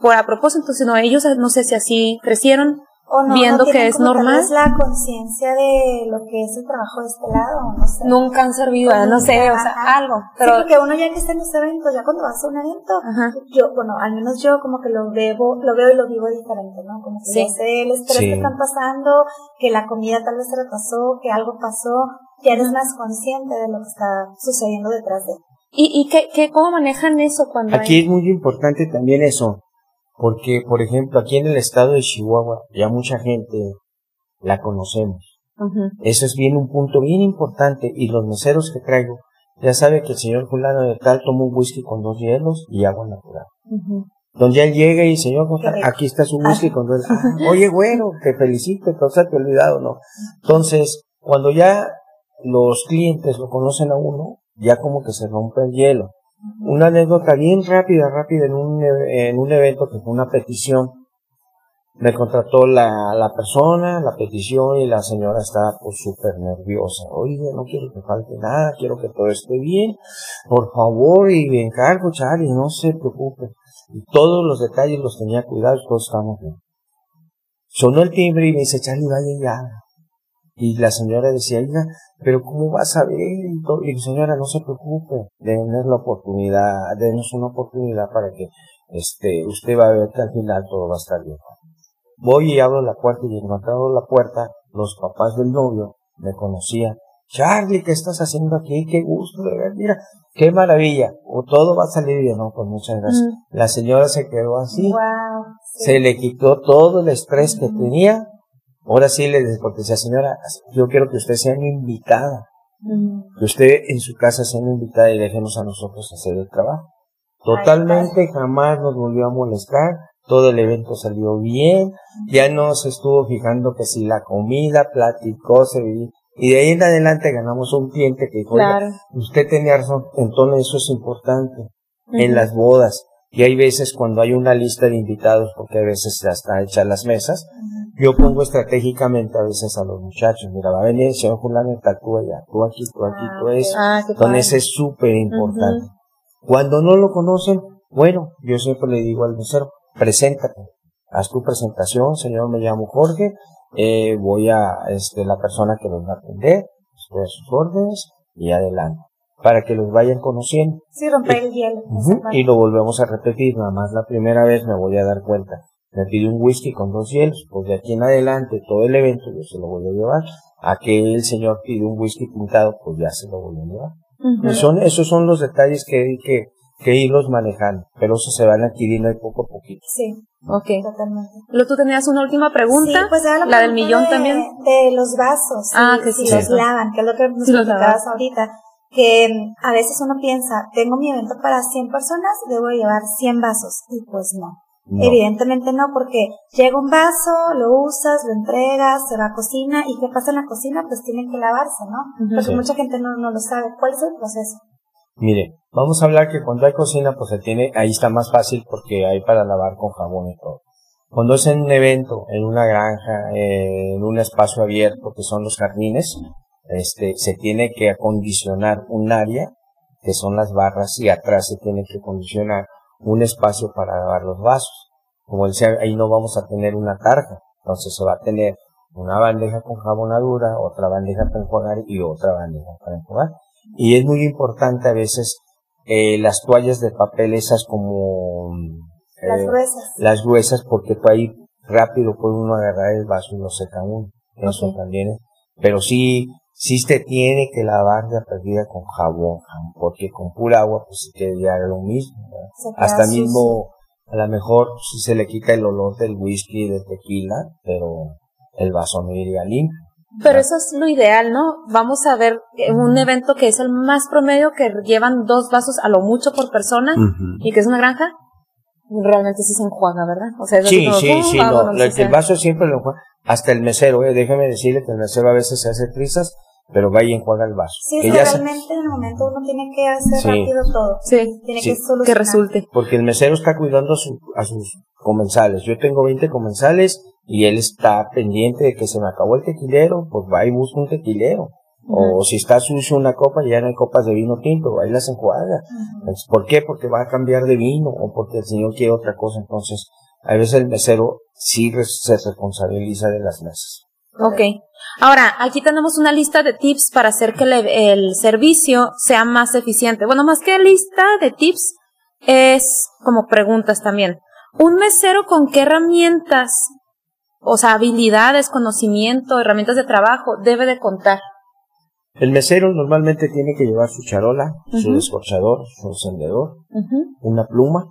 por a propósito, sino ellos, no sé si así crecieron, O no, Viendo no que es normal. vez la conciencia de lo que es el trabajo de este lado, no sé. nunca han servido, no sé, o sea, Ajá. algo, Sí, pero... porque uno ya que está en los eventos, ya cuando vas a un evento, Ajá. yo, bueno, al menos yo como que lo veo, lo veo y lo vivo diferente, ¿no? Como que Sí. ya sé el estrés Sí. que están pasando, que la comida tal vez se retrasó, que algo pasó, ya eres más consciente de lo que está sucediendo detrás de. ¿Y, y qué, qué, cómo manejan eso cuando Aquí hay- es muy importante también eso, porque, por ejemplo, aquí en el estado de Chihuahua, ya mucha gente la conocemos. Eso es bien un punto bien importante y los meseros que traigo ya sabe que el señor fulano de tal toma un whisky con dos hielos y agua natural. Ujú. Donde él llega y señor, aquí está su whisky con dos. Ah, oye, bueno, te felicito, te he olvidado, ¿no? Entonces, cuando ya los clientes lo conocen a uno, ya como que se rompe el hielo. Una anécdota bien rápida, rápida en un, e- en un evento que fue una petición. Me contrató la, la persona, la petición y la señora estaba pues súper nerviosa. Oye, no quiero que falte nada, quiero que todo esté bien. Por favor, y me encargo, Charlie, no se preocupe. Y todos los detalles los tenía cuidados, todos estábamos bien. Sonó el timbre y me dice, Charlie, vaya ya. Y la señora decía, oiga, pero ¿cómo vas a ver? Y, todo? y señora, no se preocupe, denos la oportunidad, denos una oportunidad para que este, usted va a ver que al final todo va a estar bien. Voy y abro la puerta y abro la puerta, los papás del novio me conocían. Charlie, ¿qué estás haciendo aquí? Qué gusto de ver, mira, qué maravilla. O todo va a salir bien, no, pues muchas gracias. Mm. La señora se quedó así, Wow. se le quitó todo el estrés que tenía. Ahora sí le decía, señora, yo quiero que usted sea mi invitada, Ujú. que usted en su casa sea mi invitada y déjenos a nosotros hacer el trabajo. Totalmente jamás nos volvió a molestar, todo el evento salió bien, ya no se estuvo fijando que si la comida, platicó, se vivió, y de ahí en adelante ganamos un cliente que dijo, "Oiga, Claro. usted tenía razón, entonces eso es importante en las bodas. Y hay veces cuando hay una lista de invitados, porque a veces ya está hecha las mesas, yo pongo estratégicamente a veces a los muchachos, mira, va a venir el señor fulano tal, tú allá, tú aquí, tú aquí, Ah, tú eso. Ah. Entonces es súper importante. Cuando no lo conocen, bueno, yo siempre le digo al mesero, preséntate. haz tu presentación, señor, me llamo Jorge, eh, voy a, este, la persona que los va a atender, estoy a sus órdenes y adelante, para que los vayan conociendo. Sí, romper el hielo. Ujú, Y lo volvemos a repetir, nada más la primera vez me voy a dar cuenta. Me pide un whisky con dos hielos, pues de aquí en adelante todo el evento yo se lo voy a llevar. A que el señor pide un whisky pintado, pues ya se lo voy a llevar. Ujú. Y son, esos son los detalles que hay que, que irlos manejando, pero eso se van adquiriendo ahí poco a poquito. Sí, Ok. totalmente. Luego tú tenías una última pregunta, Sí, pues era la del pregunta millón de- también. De los vasos. Ah, si- que sí, Si los sí. lavan, que es lo que nos Sí, los platicabas ahorita. Que mm, a veces uno piensa, tengo mi evento para 100 personas, debo llevar 100 vasos. Y pues no. No. Evidentemente no, porque llega un vaso, lo usas, lo entregas, se va a cocina, y ¿qué pasa en la cocina? Pues tiene que lavarse, ¿no? Porque Sí. mucha gente no, no lo sabe. ¿Cuál es el proceso? Mire, vamos a hablar que cuando hay cocina, pues se tiene, ahí está más fácil porque hay para lavar con jabón y todo. Cuando es en un evento, en una granja, eh, en un espacio abierto, que son los jardines, este, se tiene que acondicionar un área, que son las barras, y atrás se tiene que acondicionar un espacio para lavar los vasos. Como decía, ahí no vamos a tener una tarja, entonces se va a tener una bandeja con jabonadura, otra bandeja para enjuagar y otra bandeja para enjuagar. Y es muy importante a veces eh, las toallas de papel esas como Las eh, gruesas. las gruesas porque tú ahí rápido puede uno agarrar el vaso y lo seca uno. Eso Ok. también es. Pero sí, sí se tiene que lavar de perdida con jabón, porque con pura agua pues se queda lo mismo. Hasta sucio. mismo, a lo mejor si se le quita el olor del whisky y del tequila, pero el vaso no iría limpio. Pero eso es lo ideal, ¿no? Vamos a ver eh, un evento que es el más promedio, que llevan dos vasos a lo mucho por persona y que es una granja. Realmente sí se enjuaga, ¿verdad? O sea, Sí, como, sí, sí, no, el, vaso siempre lo enjuaga. Hasta el mesero, eh, déjeme decirle que el mesero a veces se hace prisas, pero va y enjuaga el vaso. Sí, Que ya realmente en el momento uno tiene que hacer Sí. rápido todo. Sí, Tiene Sí. que solucionar. que resulte. porque el mesero está cuidando a, su- a sus comensales. Yo tengo 20 comensales y él está pendiente de que se me acabó el tequilero, pues va y busca un tequilero. O si está sucio una copa, ya no hay copas de vino tinto, va y las enjuaga. Entonces, ¿Por qué? Porque va a cambiar de vino o porque el señor quiere otra cosa. Entonces, a veces el mesero sí res- se responsabiliza de las mesas. Ok. Ahora, aquí tenemos una lista de tips para hacer que el, el servicio sea más eficiente. Bueno, más que lista de tips, es como preguntas también. ¿Un mesero con qué herramientas, o sea, habilidades, conocimiento, herramientas de trabajo debe de contar? El mesero normalmente tiene que llevar su charola, su descorchador, su encendedor, una pluma,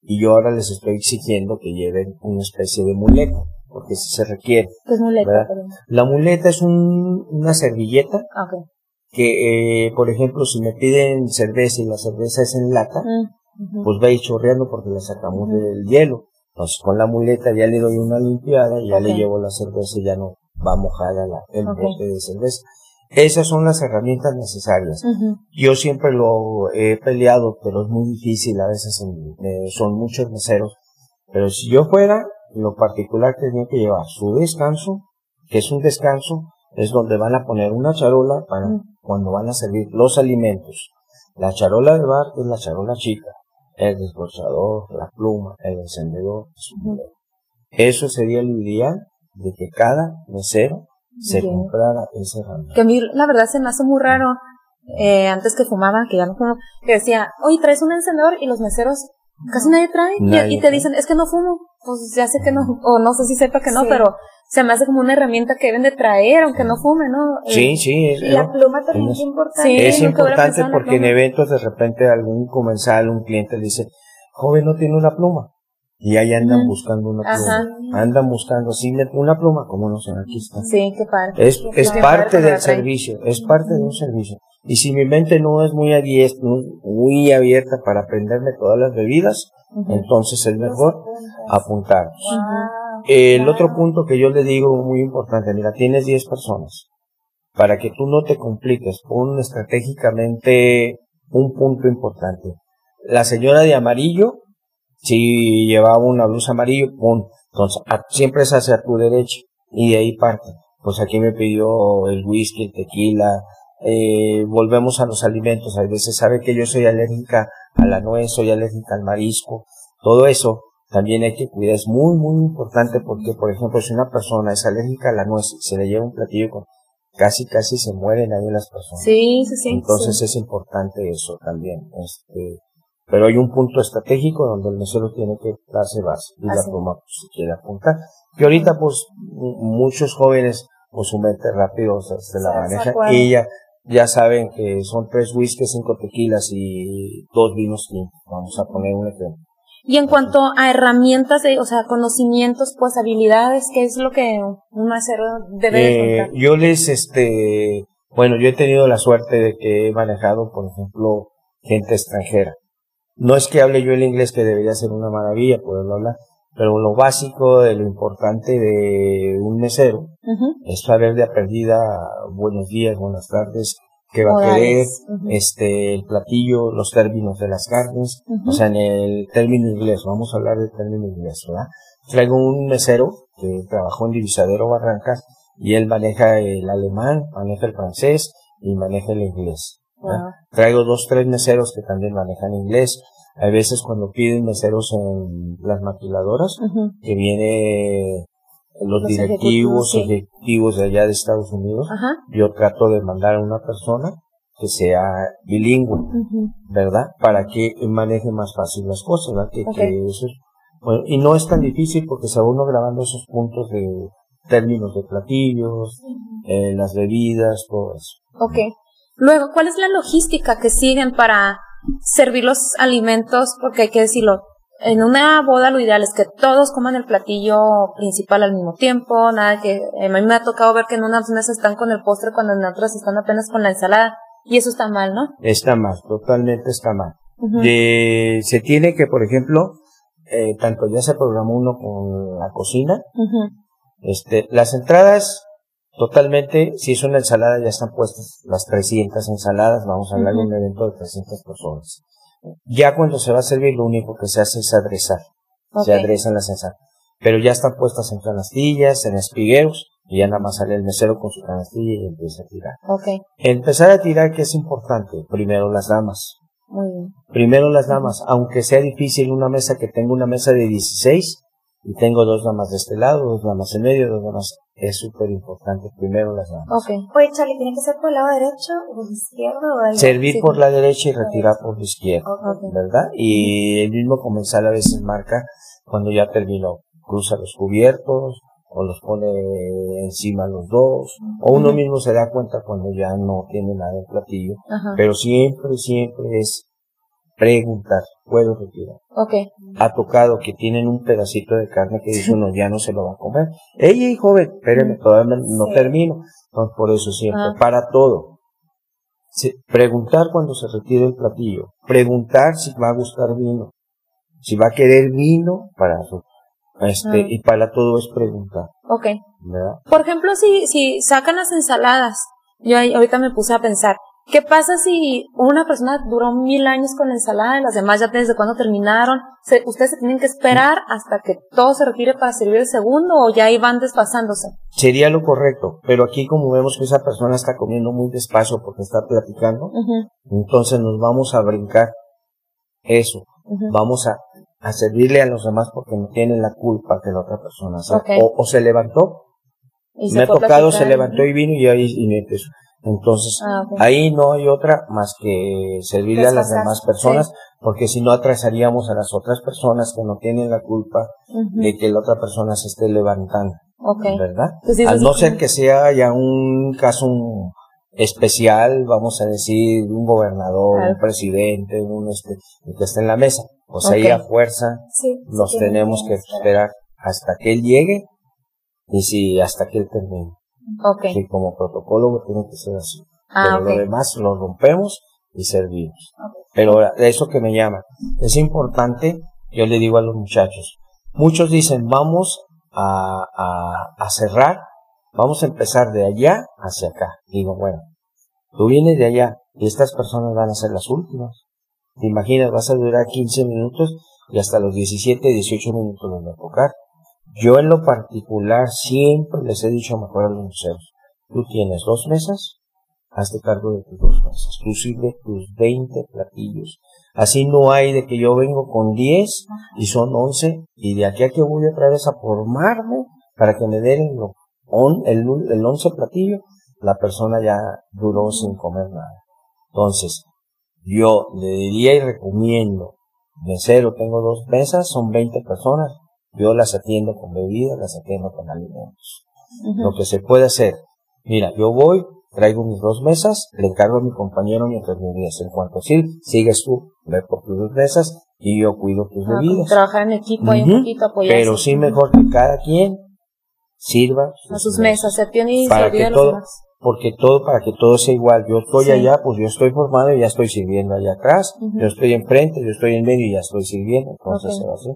y yo ahora les estoy exigiendo que lleven una especie de muleta, porque si se requiere. Que es muleta. La muleta es un- una servilleta Ah, ok. que, eh, por ejemplo, si me piden cerveza y la cerveza es en lata, Mm, ujú. pues va a ir chorreando porque la sacamos del hielo. Entonces con la muleta ya le doy una limpiada y ya le Ok. llevo la cerveza y ya no va mojada la, el Ok. bote de cerveza. Esas son las herramientas necesarias. Ujú. Yo siempre lo he peleado, pero es muy difícil, a veces en- eh, son muchos meseros. Pero si yo fuera, lo particular tenía que llevar su descanso, que es un descanso, es donde van a poner una charola para Mm. cuando van a servir los alimentos. La charola de bar es la charola chica, el descorchador, la pluma, el encendedor, muleta. Eso sería lo ideal de que cada mesero se Bien. comprara esa herramienta. que a mí la verdad se me hace muy raro, eh, antes que fumaba, que ya no fumo, que decía, oye, traes un encendedor y los meseros casi nadie trae, y- Nadie y, te trae. dicen, es que no fumo, pues ya sé que no, o no sé si sepa que no, Sí. pero se me hace como una herramienta que deben de traer, aunque no fume, ¿no? Eh, Sí, sí, es, Y la ¿no? pluma también Es- es importante. Sí, es importante porque en eventos de repente algún comensal, un cliente dice, joven no tiene una pluma. Y ahí andan buscando una Ajá. pluma. Andan buscando, sí, una pluma, como no sé, aquí está. Sí, qué padre. Es, es parte del servicio, es parte de un servicio. Y si mi mente no es muy abierta, muy abierta para aprenderme todas las bebidas, entonces es mejor apuntar. Wow, El wow. otro punto que yo le digo muy importante, mira, tienes 10 personas. Para que tú no te compliques, pon estratégicamente un punto importante. La señora de amarillo, si llevaba una blusa amarillo, pon, entonces a- siempre es hacia tu derecha y de ahí parte. Pues aquí me pidió el whisky, el tequila, eh, volvemos a los alimentos, a veces sabe que yo soy alérgica a la nuez, soy alérgica al marisco, todo eso, también hay que cuidar, es muy, muy importante porque, por ejemplo, si una persona es alérgica a la nuez, se le lleva un platillo con, casi, casi se mueren ahí las personas. Sí, sí, sí. Entonces es importante eso también, este, pero hay un punto estratégico donde el mesero tiene que darse base y la Así. toma pues, si quiere apuntar. Que ahorita pues muchos jóvenes pues su mente rápido se, se la maneja y ya, ya saben que son tres whiskies, cinco tequilas y dos vinos tintos. Vamos a poner un ejemplo. Y en cuanto a herramientas, de, o sea, conocimientos, pues habilidades, ¿qué es lo que un mesero debe de Eh, yo les, este, bueno, yo he tenido la suerte de que he manejado, por ejemplo, gente extranjera. No es que hable yo el inglés, que debería ser una maravilla poderlo hablar, pero lo básico de lo importante de un mesero es saber de a perdida buenos días, buenas tardes, qué va a querer, este, el platillo, los términos de las carnes, o sea, en el término inglés, vamos a hablar del término inglés, ¿verdad? Traigo un mesero que trabajó en Divisadero Barrancas y él maneja el alemán, maneja el francés y maneja el inglés. Traigo dos, tres meseros que también manejan inglés. Hay veces cuando piden meseros en las maquiladoras, que viene los, Los directivos, sí. de allá de Estados Unidos, yo trato de mandar a una persona que sea bilingüe. ¿verdad? Para que maneje más fácil las cosas, ¿verdad? Que, Ok. que eso es- bueno, y no es tan difícil porque se va uno grabando esos puntos de términos de platillos, eh, las bebidas, todo eso. Ok. Luego, ¿cuál es la logística que siguen para servir los alimentos? Porque hay que decirlo, en una boda lo ideal es que todos coman el platillo principal al mismo tiempo, nada que, eh, a mí me ha tocado ver que en unas mesas están con el postre cuando en otras están apenas con la ensalada, y eso está mal, ¿no? Está mal, totalmente está mal. De- se tiene que, por ejemplo, eh, tanto ya se programó uno con la cocina, este, las entradas, totalmente, si es una ensalada ya están puestas las 300 ensaladas, vamos a hablar de un evento de 300 personas. Ya cuando se va a servir, lo único que se hace es adresar. Se adresan las ensaladas. Pero ya están puestas en canastillas, en espigueros, y ya nada más sale el mesero con su canastilla y empieza a tirar. Ok, Empezar a tirar, que es importante, primero las damas. muy bien. Primero las damas, aunque sea difícil una mesa que tenga una mesa de 16 y tengo dos damas de este lado, dos damas en medio, dos damas, es súper importante. Primero las damas. Ok, Oye, Charlie, ¿tiene que ser por el lado derecho o el izquierdo o del Servir Sí. por la derecha y retirar por la izquierda, ok. ¿verdad? Y el mismo comensal a veces marca cuando ya terminó. Cruza los cubiertos o los pone encima los dos, o uno mismo se da cuenta cuando ya no tiene nada en platillo. Ajá. Pero siempre, siempre es preguntar, puedo retirar. Ok, ha tocado que tienen un pedacito de carne que dice uno ya no se lo va a comer. Ey, joven, espéreme, todavía no Sí. termino. Entonces, por eso siempre, Ah. para todo. Preguntar cuando se retire el platillo. Preguntar si va a gustar vino. Si va a querer vino para su, este, Ah. y para todo es preguntar, ok. ¿verdad? Por ejemplo, si, si sacan las ensaladas, yo ahí- ahorita me puse a pensar, ¿qué pasa si una persona duró mil años con la ensalada y las demás ya desde cuándo terminaron? Se- ¿Ustedes se tienen que esperar hasta que todo se retire para servir el segundo o ya van desfasándose? Sería lo correcto, pero aquí como vemos que esa persona está comiendo muy despacio porque está platicando, entonces nos vamos a brincar eso. vamos a, a servirle a los demás porque no tienen la culpa que la otra persona hace. Ok. O, o se levantó, Y me ha tocado, platicar. se levantó y vino y ahí y me empezó. Entonces, Ah, ahí no hay otra más que servirle a las demás personas, porque si no atrasaríamos a las otras personas que no tienen la culpa de que la otra persona se esté levantando, Ok. ¿verdad? Pues Al no ser que sea ya un caso un- especial, vamos a decir, un gobernador, Claro. un presidente, un este, que esté en la mesa. O sea, ahí a fuerza Sí, nos tenemos que esperar hasta que él llegue y si hasta que él termine. Como protocolo tiene que ser así. Ah, Pero lo demás lo rompemos y servimos. Pero ahora, de eso que me llama, es importante, yo le digo a los muchachos, muchos dicen, vamos a, a, a cerrar, vamos a empezar de allá hacia acá. Digo, bueno, tú vienes de allá y estas personas van a ser las últimas. Te imaginas, vas a durar 15 minutos y hasta los 17, 18 minutos les va a tocar. Yo en lo particular siempre les he dicho mejor a los museos, tú tienes dos mesas, hazte cargo de tus dos mesas. Tú sirve tus 20 platillos Así no hay de que yo vengo con 10 y son 11 y de aquí a que voy otra vez a formarme para que me den lo, el, el 11 platillo, la persona ya duró sin comer nada. Entonces, yo le diría y recomiendo, mesero, tengo dos mesas, son 20 personas, yo las atiendo con bebidas, las atiendo con alimentos. Lo que se puede hacer, mira, yo voy, traigo mis dos mesas, le encargo a mi compañero mientras me En cuanto sí, sigues tú, ve por tus dos mesas y yo cuido tus Ah, bebidas. Trabajar en equipo un poquito apoyarse. Pero sí mejor que cada quien sirva a sus mesas, se atiende y para que los todo, demás. porque todo, para que todo sea igual. Yo estoy Sí. allá, pues yo estoy formado y ya estoy sirviendo allá atrás. Yo estoy enfrente, yo estoy en medio y ya estoy sirviendo. Entonces se va así.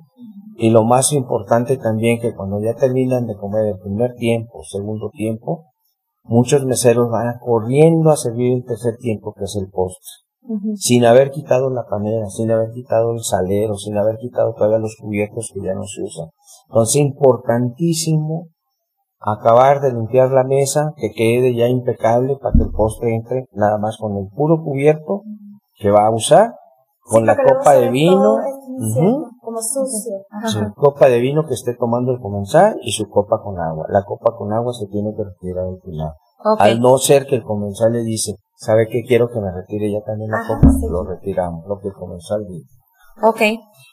Y lo más importante también que cuando ya terminan de comer el primer tiempo, segundo tiempo, muchos meseros van corriendo a servir el tercer tiempo, que es el postre. Sin haber quitado la panera, sin haber quitado el salero, sin haber quitado todavía los cubiertos que ya no se usan. Entonces, importantísimo acabar de limpiar la mesa, que quede ya impecable para que el postre entre nada más con el puro cubierto que va a usar, con la copa de vino, como sucio. Ajá. su copa de vino que esté tomando el comensal y su copa con agua. La copa con agua se tiene que retirar al final. Ok. Al no ser que el comensal le dice, ¿sabe qué quiero que me retire ya también la Ajá, copa? sí. Lo retiramos, lo que el comensal dice. Ok.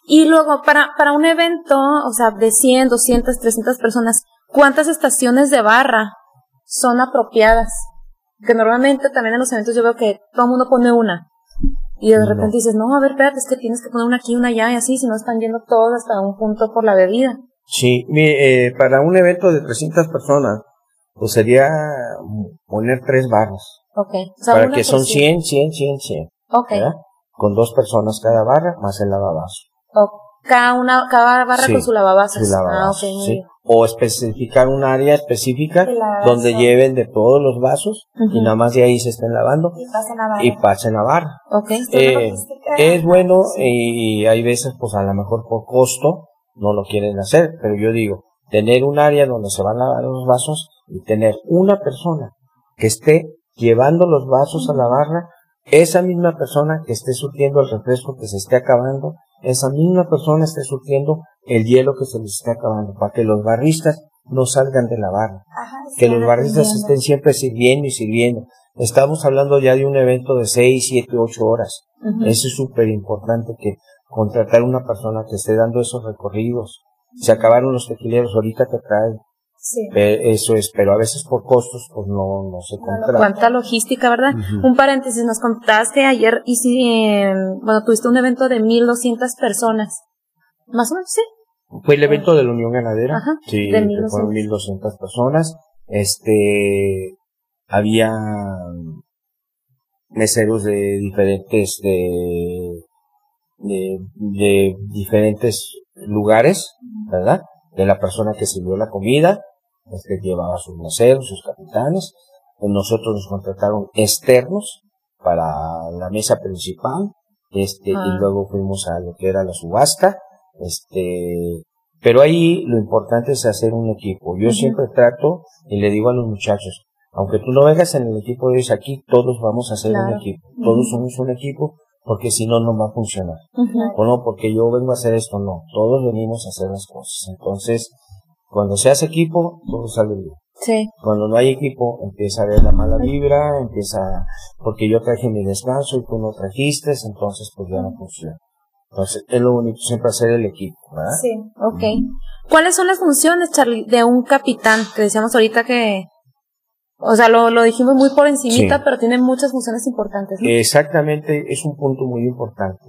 Y luego, para, para un evento, o sea, de 100, 200, 300 personas, ¿cuántas estaciones de barra son apropiadas? Que normalmente también en los eventos yo veo que todo el mundo pone una. Y de No. repente dices, no, a ver, espérate, es que tienes que poner una aquí, una allá, y así, si no están yendo todos hasta un punto por la bebida. Sí, mire, eh, para un evento de 300 personas, pues sería poner tres barras. Ok. O sea, para que son cien. 100, 100, 100, 100. Ok. ¿verdad? Con dos personas cada barra, más el lavavaso. O cada una, cada barra Sí, con su lavavazos. Su Ah, sí. O especificar un área específica donde lleven de todos los vasos y nada más de ahí se estén lavando Y pasen a barra. y pasen a barra. Eh, es bueno Sí. y hay veces pues a lo mejor por costo no lo quieren hacer, pero yo digo, tener un área donde se van a lavar los vasos y tener una persona que esté llevando los vasos a la barra, esa misma persona que esté surtiendo el refresco que se esté acabando, esa misma persona esté surtiendo el hielo que se les esté acabando, para que los barristas no salgan de la barra Ajá, que los barristas estén siempre sirviendo y sirviendo. Estamos hablando ya de un evento de 6, 7, 8 horas. Eso es súper importante que contratar una persona que esté dando esos recorridos. Se acabaron los tequileros, ahorita te traen. Sí. Eh, eso es, pero a veces por costos pues no, no se contrata. Cuánta logística, ¿verdad? Un paréntesis, nos contaste ayer hice, bueno, tuviste un evento de 1200 personas. Más o menos, sí. Fue el evento de la Unión Ganadera. Ajá, sí, de que 1200. fueron 1200 personas. Este, había meseros de diferentes, de, de, de diferentes lugares, ¿verdad? De la persona que sirvió la comida, este llevaba sus meseros, sus capitanes. Nosotros nos contrataron externos para la mesa principal, este, Ah. y luego fuimos a lo que era la subasta, este, pero ahí lo importante es hacer un equipo. Yo siempre trato y le digo a los muchachos, aunque tú no vengas en el equipo de ellos aquí, todos vamos a hacer un equipo. Todos somos un equipo, porque si no, no va a funcionar. O no, porque yo vengo a hacer esto, no. Todos venimos a hacer las cosas. Entonces, cuando se hace equipo, todo sale bien. Sí. Cuando no hay equipo, empieza a ver la mala vibra, empieza, porque yo traje mi descanso y tú no trajiste, entonces pues ya no funciona. Entonces, es lo único, siempre hacer el equipo, ¿verdad? Sí. Ok. ¿Cuáles son las funciones, Charlie, de un capitán? Que decíamos ahorita que, o sea, lo, lo dijimos muy por encimita, Sí. pero tiene muchas funciones importantes. ¿no? Exactamente, es un punto muy importante.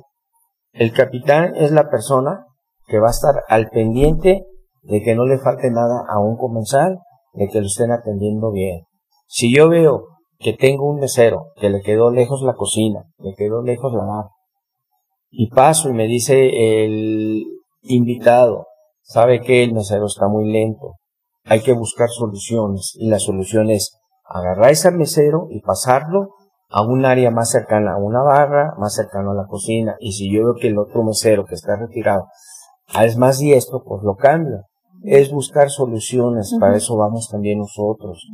El capitán es la persona que va a estar al pendiente de que no le falte nada a un comensal, de que lo estén atendiendo bien. Si yo veo que tengo un mesero que le quedó lejos la cocina, le quedó lejos la barra, y paso y me dice el invitado, sabe que el mesero está muy lento, hay que buscar soluciones, y la solución es agarrar ese mesero y pasarlo a un área más cercana a una barra, más cercano a la cocina, y si yo veo que el otro mesero que está retirado ah, es más diestro, pues lo cambio. Es buscar soluciones, para eso vamos también nosotros,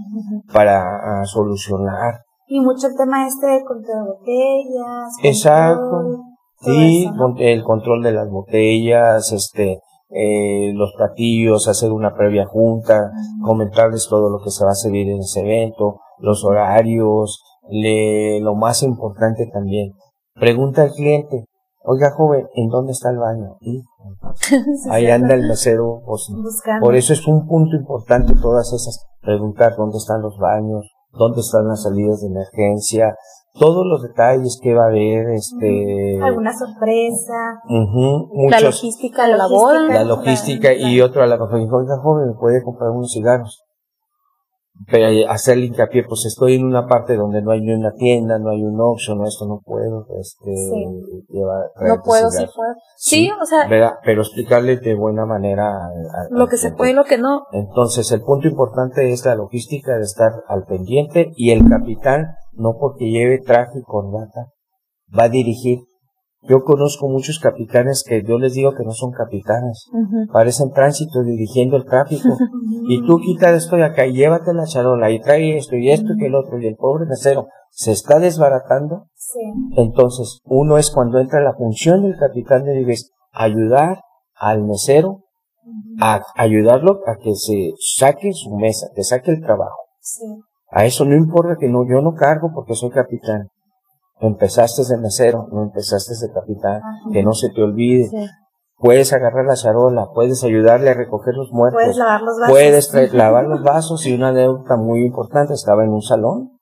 para ah, solucionar. Y mucho el tema este de control de botellas. Exacto. control. Sí, el control de las botellas, este, eh, los platillos, hacer una previa junta, comentarles todo lo que se va a servir en ese evento, los horarios, le, lo más importante también, pregunta al cliente, oiga joven, ¿en dónde está el baño? ahí anda el mesero, por eso es un punto importante todas esas, preguntar dónde están los baños, dónde están las salidas de emergencia, todos los detalles que va a haber, este... Alguna sorpresa. la logística de la, boda. La logística y otro a la oiga joven, ¿me puede comprar unos cigarros? Pero hacerle hincapié, pues estoy en una parte donde no hay ni una tienda, no hay un option, no esto no puedo, este, no puedo, sí puedo. Sí, o sea, pero explicarle de buena manera lo que se puede y lo que no. Entonces, el punto importante es la logística de estar al pendiente y el capitán, no porque lleve traje y corbata, va a dirigir yo conozco muchos capitanes que yo les digo que no son capitanes. Parecen tránsito dirigiendo el tráfico. y tú quita esto de acá y llévate la charola y trae esto y esto y el otro. Y el pobre mesero se está desbaratando. Entonces, uno es cuando entra la función del capitán de dices, ayudar al mesero a ayudarlo a que se saque su mesa, que saque el trabajo. A eso no importa que no, yo no cargo porque soy capitán. Empezaste de mesero, no empezaste de capitán, que no se te olvide. Puedes agarrar la charola, puedes ayudarle a recoger los muertos. Puedes lavar los vasos. Puedes lavar los vasos y una anécdota muy importante, estaba en un salón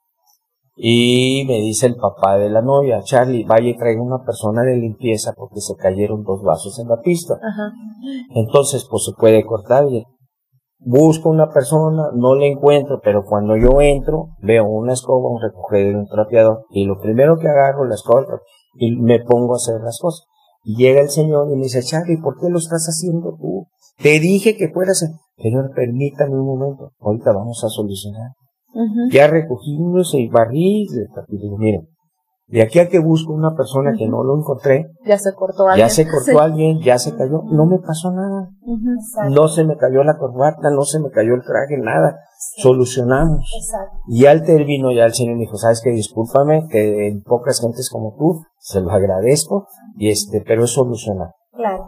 y me dice el papá de la novia, Charlie, vaya y traiga una persona de limpieza porque se cayeron dos vasos en la pista. Entonces, pues se puede cortar y busco una persona, no la encuentro, pero cuando yo entro, veo una escoba, un recogedor, un trapeador, y lo primero que agarro, la escoba, y me pongo a hacer las cosas. Y llega el señor y me dice, Charlie, ¿por qué lo estás haciendo tú? Te dije que fueras, señor, permítame un momento, ahorita vamos a solucionar. Ya recogimos y barrí, y digo, miren, de aquí a que busco una persona que no lo encontré, ya se cortó alguien, ya se cortó alguien, ya se cayó, no me pasó nada. No se me cayó la corbata, no se me cayó el traje, nada. Solucionamos. Y al término ya el señor dijo, sabes que discúlpame, que en pocas gentes como tú, se lo agradezco, y este, pero es solucionar.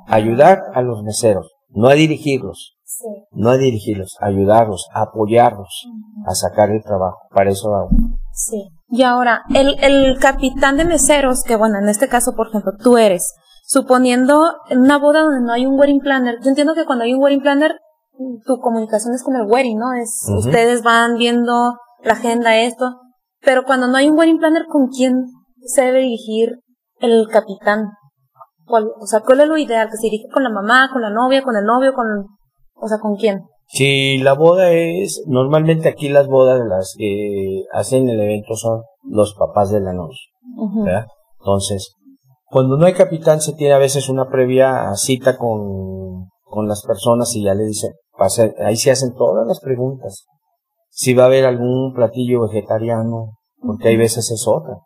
Ayudar a los meseros, no a dirigirlos. No a dirigirlos, ayudarlos, apoyarlos a sacar el trabajo. Para eso vamos. Sí. Y ahora, el, el capitán de meseros, que bueno, en este caso, por ejemplo, tú eres, suponiendo en una boda donde no hay un wedding planner, yo entiendo que cuando hay un wedding planner, tu comunicación es con el wedding, ¿no? Es, ustedes van viendo la agenda, esto, pero cuando no hay un wedding planner, ¿con quién se debe dirigir el capitán? ¿Cuál, o sea, ¿cuál es lo ideal? ¿Que se dirige con la mamá, con la novia, con el novio, con, o sea, con quién? Si la boda es, normalmente aquí las bodas las que hacen el evento son los papás de la novia. Entonces, cuando no hay capitán se tiene a veces una previa cita con, con las personas y ya le dicen, ahí se hacen todas las preguntas. Si va a haber algún platillo vegetariano, porque hay veces es otra.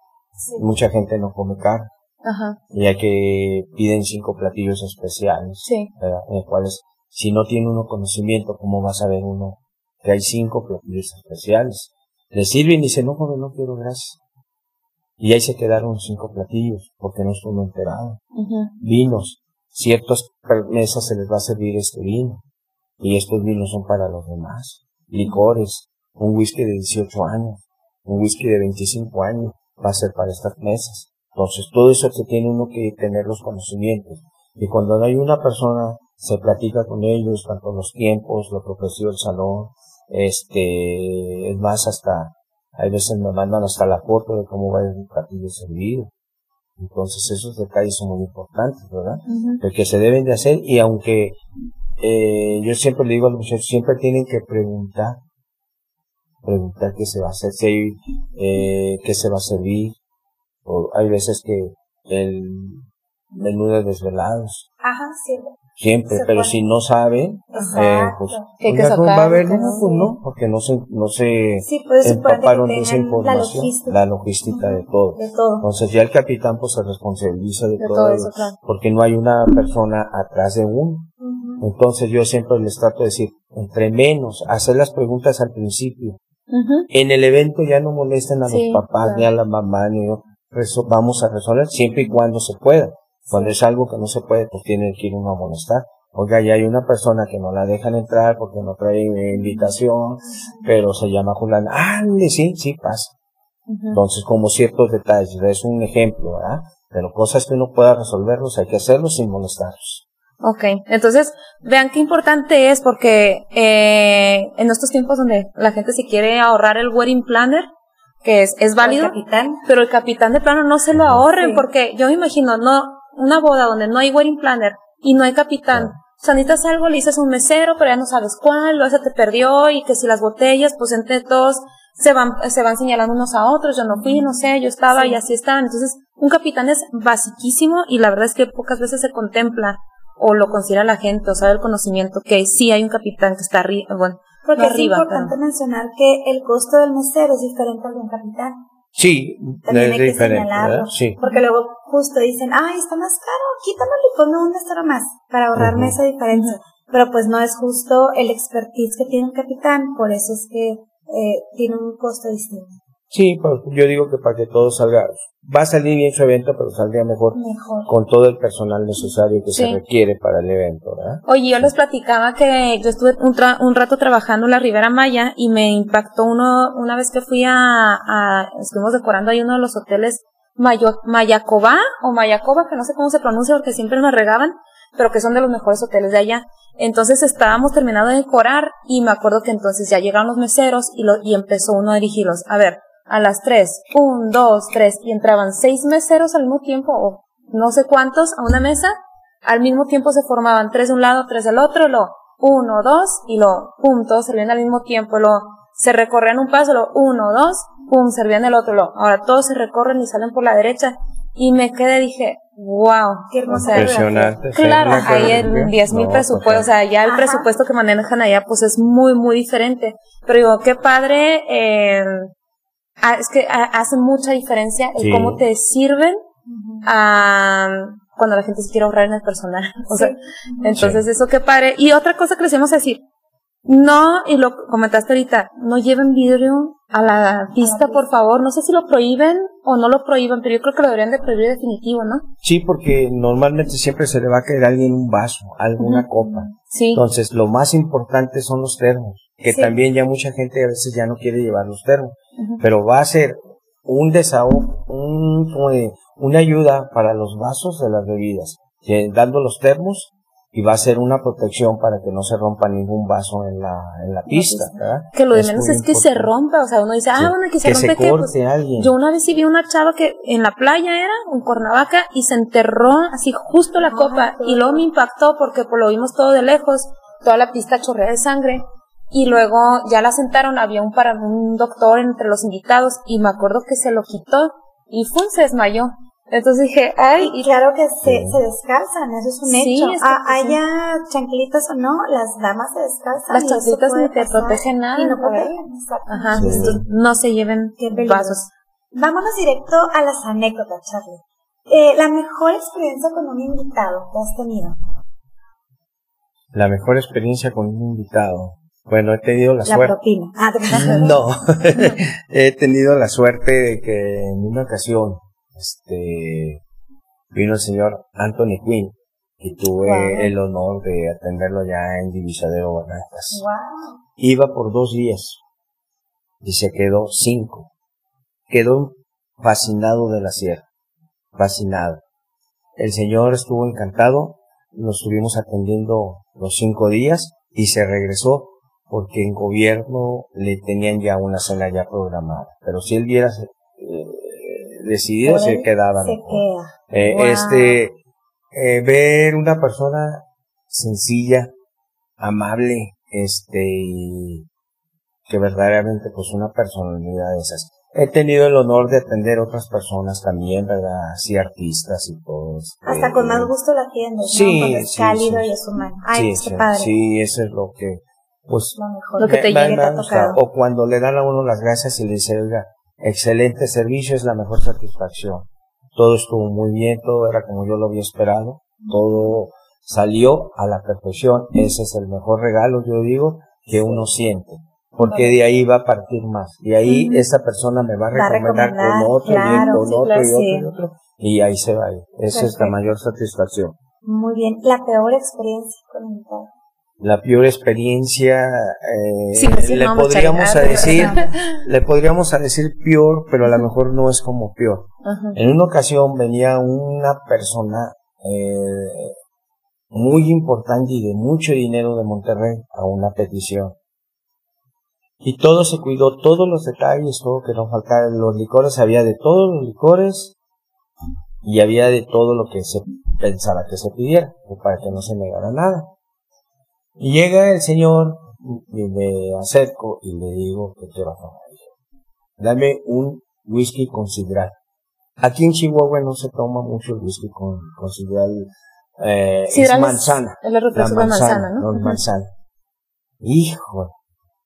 Mucha gente no come carne. Ajá. Ya que piden cinco platillos especiales, sí. en los cuales si no tiene uno conocimiento, ¿cómo va a saber uno que hay cinco platillos especiales? Le sirven y dice, no, joven, no quiero gracias. Y ahí se quedaron cinco platillos, porque no estuvo enterado. Vinos. Ciertas mesas se les va a servir este vino. Y estos vinos son para los demás. Licores. Un whisky de 18 años. Un whisky de 25 años. Va a ser para estas mesas. Entonces, todo eso se tiene uno que tener los conocimientos. Y cuando no hay una persona se platica con ellos, tanto los tiempos, lo que ofreció el salón, este, es más hasta, hay veces me mandan hasta la foto de cómo va el platillo servido. Entonces esos detalles son muy importantes, ¿verdad? que se deben de hacer y aunque eh, yo siempre le digo a los muchachos, siempre tienen que preguntar, preguntar qué se va a hacer, si eh, qué se va a servir, o hay veces que el menú de desvelados. Ajá, cierto. Siempre, pero si no saben, eh, pues, va a haber, no, pues no, porque no se, no se empaparon de esa información, la logística, de, todo. Entonces ya el capitán pues se responsabiliza de, todo, eso, porque no hay una persona atrás de uno. Entonces yo siempre les trato de decir, entre menos, hacer las preguntas al principio. En el evento ya no molesten a los papás, ni a la mamá, ni vamos a resolver siempre y cuando se pueda Cuando es algo que no se puede, pues tiene que ir uno a molestar. Oiga, ya hay una persona que no la dejan entrar porque no trae invitación, pero se llama Julián. Ah, sí, sí, pasa. Entonces, como ciertos detalles, es un ejemplo, ¿verdad? Pero cosas que uno pueda resolverlos, hay que hacerlos sin molestarlos. Ok, entonces vean qué importante es porque eh, en estos tiempos donde la gente se quiere ahorrar el wedding planner, que es, es válido, El capitán. pero el capitán de plano no se lo ahorren porque yo me imagino, no, una boda donde no hay wedding planner y no hay capitán. O sea, necesitas algo, le dices a un mesero, pero ya no sabes cuál, o ese te perdió, y que si las botellas, pues entre todos se van, se van señalando unos a otros, yo no fui, no sé, yo estaba y así están. Entonces, un capitán es basiquísimo y la verdad es que pocas veces se contempla o lo considera la gente o sabe el conocimiento que sí hay un capitán que está arriba, bueno, Porque no es arriba, importante mencionar que el costo del mesero es diferente al de un capitán. Sí, También es hay que diferente. Sí. Porque luego justo dicen, ay, está más caro, quítamelo y ponme un mesero más para ahorrarme esa diferencia. Pero pues no es justo el expertise que tiene un capitán, por eso es que eh, tiene un costo distinto. Sí, pues yo digo que para que todo salga, va a salir bien su evento, pero saldría mejor Mejor. con todo el personal necesario que Sí. se requiere para el evento, ¿verdad? Oye, yo les platicaba que yo estuve un, tra- un rato trabajando en la Ribera Maya y me impactó uno, una vez que fui a, a estuvimos decorando ahí uno de los hoteles Mayo, Mayacobá o Mayacoba, que no sé cómo se pronuncia porque siempre nos regaban, pero que son de los mejores hoteles de allá. Entonces estábamos terminando de decorar y me acuerdo que entonces ya llegaron los meseros y, lo, y empezó uno a dirigirlos. A ver, a las tres, un, dos, tres, y entraban seis meseros al mismo tiempo o no sé cuántos a una mesa al mismo tiempo se formaban tres de un lado, tres del otro, lo uno, dos, y lo pum, todos servían al mismo tiempo, lo se recorrían un paso, lo uno, dos, pum, servían el otro, lo ahora todos se recorren y salen por la derecha, y me quedé, dije, wow, Qué hermosa Impresionante. sí, Claro, ahí el 10 mil No, presupuesto, pues, o sea, ya el Ajá. presupuesto que manejan allá, pues es muy, muy diferente. Pero digo, qué padre, eh, es que ah, hace mucha diferencia el Sí. cómo te sirven a cuando la gente se quiere ahorrar en el personal. O sea, entonces eso qué padre. Y otra cosa que les íbamos a decir, no, y lo comentaste ahorita, no lleven vidrio a la pista, por favor. No sé si lo prohíben o no lo prohíben, pero yo creo que lo deberían de prohibir definitivo, ¿no? Sí, porque normalmente siempre se le va a caer a alguien un vaso, alguna copa. Sí. Entonces, lo más importante son los termos, que Sí. también ya mucha gente a veces ya no quiere llevar los termos, Pero va a ser un desahogo, un, como de- una ayuda para los vasos de las bebidas, dando los termos y va a ser una protección para que no se rompa ningún vaso en la, en la pista, ¿verdad? Que lo de Es menos es que se rompa, o sea, uno dice, ah, Sí. bueno, que se que rompe se pues, corte alguien. Yo una vez sí vi una chava que en la playa era, en Cuernavaca, y se enterró así justo la Ah, copa. Y luego me impactó porque pues, lo vimos todo de lejos, toda la pista chorrea de sangre. Y luego ya la sentaron, había un, para, un doctor entre los invitados, y me acuerdo que se lo quitó, y fue, se desmayó. Entonces dije, ay, Y claro que se, se descalzan, eso es un Sí, hecho. es que Ah, pues, sí. haya chanclitas o no, las damas se descalzan. las chanclitas ni te protegen nada. Y no protegen, exacto. Ajá, Sí. no se lleven vasos. Vámonos directo a las anécdotas, Charlie. Eh, la mejor experiencia con un invitado que has tenido. La mejor experiencia con un invitado. Bueno, he tenido la, La suerte. propina. Ah, No, he tenido la suerte de que en una ocasión, este, vino el señor Anthony Quinn y tuve Wow. el honor de atenderlo ya en Divisadero Barrancas. wow. Iba por dos días y se quedó cinco. Quedó fascinado de la sierra, fascinado. El señor estuvo encantado, nos estuvimos atendiendo los cinco días y se regresó porque en gobierno le tenían ya una cena ya programada. Pero si él hubiera eh, decidido, se quedaba. Se queda. Eh, Wow. Este, eh, ver una persona sencilla, amable, este, y que verdaderamente, pues, una personalidad de esas. He tenido el honor de atender otras personas también, ¿verdad? Sí, artistas y todo. este, Hasta con más gusto la atiendes, ¿no? Sí, Cuando es sí, cálido sí. y es humano. Ay, sí, pues qué padre. sí, eso es lo que, pues, Lo mejor. Lo que te llegue. O cuando le dan a uno las gracias y le dice, oiga, excelente servicio, es la mejor satisfacción. Todo estuvo muy bien, todo era como yo lo había esperado, todo salió a la perfección. Ese es el mejor regalo, yo digo, que uno siente. porque de ahí va a partir más. Y ahí esa persona me va a Va a recomendar, con otro, y con sí, otro, claro, y otro, sí. y otro. Y ahí se va a ir. Esa es la mayor satisfacción. Muy bien. La peor experiencia con. La peor experiencia, eh, le podríamos a decir, le podríamos a decir peor, pero a lo mejor no es como peor. Ajá. En una ocasión venía una persona eh, muy importante y de mucho dinero de Monterrey a una petición. Y todo se cuidó, todos los detalles, todo que no faltara. Los licores, había de todos los licores y había de todo lo que se pensara que se pidiera, para que no se negara nada. Y llega el señor y me acerco y le digo que quiero tomar. Dame un whisky con sidral. Aquí en Chihuahua no se toma mucho el whisky con, con sidral. Eh, Sidral es es manzana. el refresco de manzana, ¿no? no, manzana. Hijo,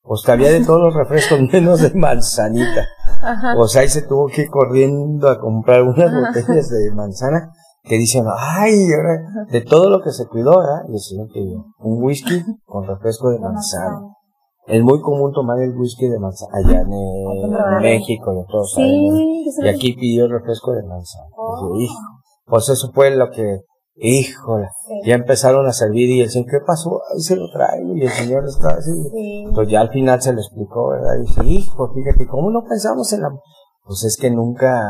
pues que había de todos los refrescos menos de manzanita. Ajá. O sea, ahí se tuvo que ir corriendo a comprar unas botellas de manzana que dicen, ay, ahora, de todo lo que se cuidó, ¿verdad? Y decían que un whisky con refresco de manzana. Es muy común tomar el whisky de manzana allá en, que probarlo. México y en todos. Sí, Y aquí pidió el refresco de manzana. Dije, hijo, pues eso fue lo que, híjole, ya empezaron a servir y el señor, ¿qué pasó? Ahí se lo traigo y el señor está así. Pues ya al final se lo explicó, ¿verdad? Y dije, hijo, fíjate, ¿cómo no pensamos en la... Pues es que nunca,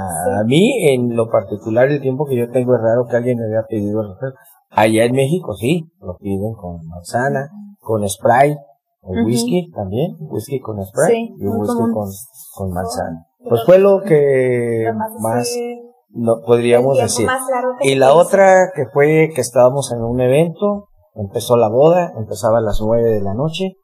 a mí en lo particular, el tiempo que yo tengo es raro que alguien me haya pedido el refresco. Allá en México sí, lo piden con manzana, con spray, Ujú. whisky también, whisky con spray Sí, y un whisky con, con manzana. Pues fue lo que más no podríamos decir. Y la otra que fue que estábamos en un evento, empezó la boda, empezaba a las nueve de la noche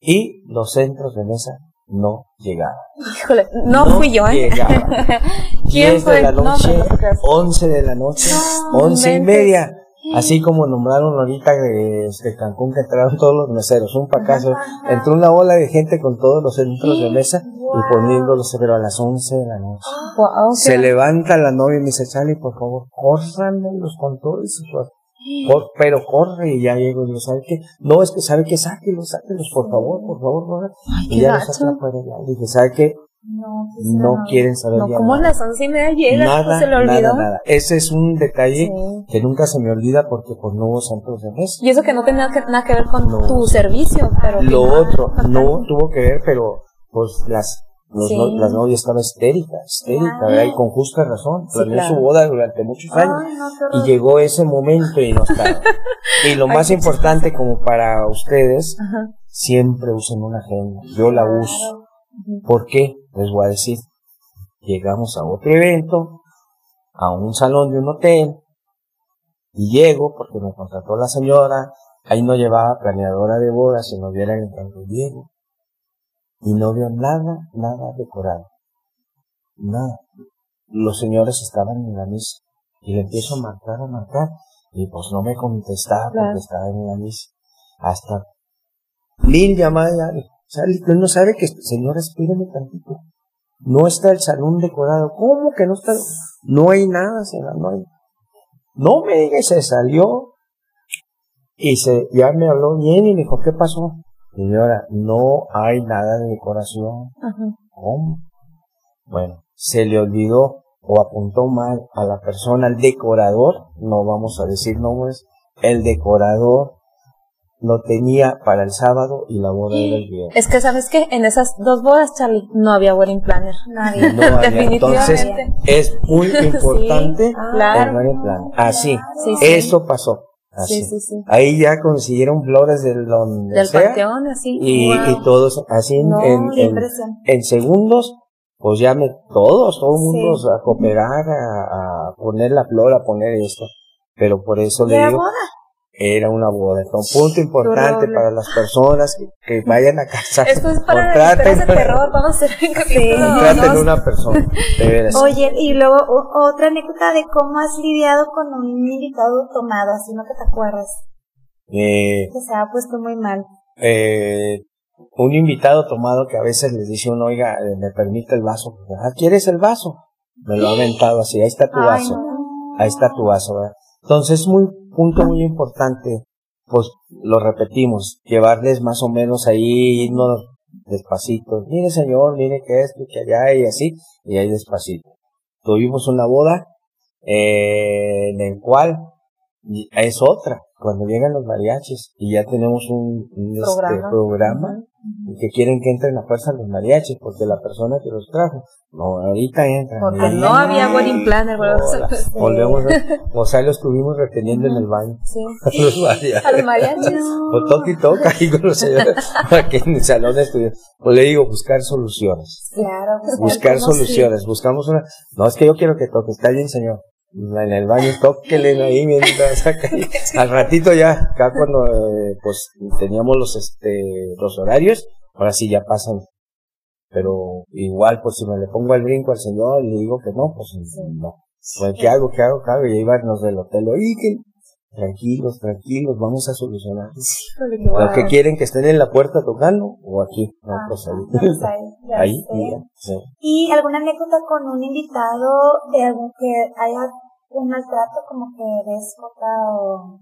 y los centros de mesa no llegaban. Híjole, no, fui yo, ¿eh? llegaban. ¿Quién 10 fue? de la No, noche, no te creas. 11 de la noche, No, 11 y media. Así como nombraron ahorita de este Cancún que entraron todos los meseros, un pacazo. Entró una ola de gente con todos los centros de mesa y poniéndolos, pero a las 11 de la noche. Guau, Se levanta la novia y me dice, Charlie, por favor, córranme los controles. hijo. Cor- pero corre y ya llego y digo, ¿sabe qué? No, es que sabe que sáquelos, sáquelos, por favor, por favor, por favor. qué y ya los saqué afuera ya. Dije, ¿sabe qué? No quieren saber No, ya como nada. las once y media llega, Nada, se le olvidó. nada, nada. Ese es un detalle Sí. que nunca se me olvida porque pues no hubo centros de mesa. Y eso que no tenía que- nada que ver con No. tu servicio, pero... Lo otro no tuvo que ver, pero pues las los Sí. no- las novias estaba histérica, histérica, ¿verdad? Y con justa razón. Sí, Planeó claro. su boda durante muchos años. Ah, Y llegó ese momento y no estaba. y lo Ay, más importante como para ustedes, Ajá. siempre usen una agenda. Yo la uso. ¿Por qué? Les voy a decir. Llegamos a otro evento, a un salón de un hotel, y llego porque me contrató la señora, ahí no llevaba planeadora de bodas, si no vieran en tanto llego. Y no veo nada, nada decorado. Nada. Los señores estaban en la misa. Y le empiezo a marcar, a marcar. Y pues no me contestaba Claro. porque estaba en la misa. Hasta mil llamadas. ya. No sabe que, señora, espéreme tantito. No está el salón decorado. ¿Cómo que no está? No hay nada, señora, no hay. No me diga, se salió. Y se, ya me habló bien y me dijo, ¿qué pasó? Señora, no hay nada de decoración. Ajá. ¿Cómo? Bueno, se le olvidó o apuntó mal a la persona, al decorador, no vamos a decir nombres, el decorador lo tenía para el sábado y la boda era el viernes. Es que, ¿sabes qué? En esas dos bodas, Charlie, no había wedding planner. Nadie. No había. Entonces, Definitivamente. es muy importante claro. el wedding. Así, Sí, sí. eso pasó. Así. Sí, sí, sí. Ahí ya consiguieron flores del donde Del sea, panteón, así. y, Wow. y todos así en- No, en, segundos, pues ya me, todos, todo el mundo a cooperar, a, a poner la flor, a poner esto. Pero por eso ¿Y le digo, boda? Era una boda. Entonces, un punto importante para las personas que, que vayan a casar. Esto es para contraten, de terror. Vamos a hacer un capítulo. contraten dos. una persona. Oye, y luego o- otra anécdota de cómo has lidiado con un invitado tomado, así no que te acuerdas, Eh, que se ha puesto muy mal. eh, un invitado tomado que a veces les dice uno, oiga, eh, me permite el vaso. Ah, ¿quieres el vaso? Me lo ha aventado así, ahí está tu Ay, vaso. no. Ahí está tu vaso, ¿verdad? Entonces, muy, punto muy importante. pues lo repetimos, llevarles más o menos ahí, irnos despacito. Mire señor, mire que esto, que allá y así, y ahí despacito. Tuvimos una boda eh, en el cual es otra, cuando llegan los mariachis y ya tenemos un, este, programa, y que quieren que entren a fuerza los mariachis porque la persona que los trajo no ahorita entran. Porque no había wedding planner volvemos o sea lo estuvimos reteniendo en el baño. Sí. a los mariachis. O toque y toca ahí con los señores aquí en el salón de estudio pues le digo buscar soluciones. Claro buscar soluciones buscamos una no es que yo quiero que toque está bien señor en el baño, tóquele ahí mientras acá. Al ratito ya, acá cuando eh, pues teníamos los este los horarios, ahora sí ya pasan. Pero igual, pues si me le pongo el brinco al señor y le digo que no, pues no. Pues, ¿qué hago? ¿Qué hago? ¿Qué hago? Y ahí del hotel, oye, que tranquilos, tranquilos, vamos a solucionar. Los que quieren que estén en la puerta tocando o aquí, no, ah, pues ahí. ahí, ¿Y alguna anécdota con un invitado de algún que haya un maltrato como que déspota o...?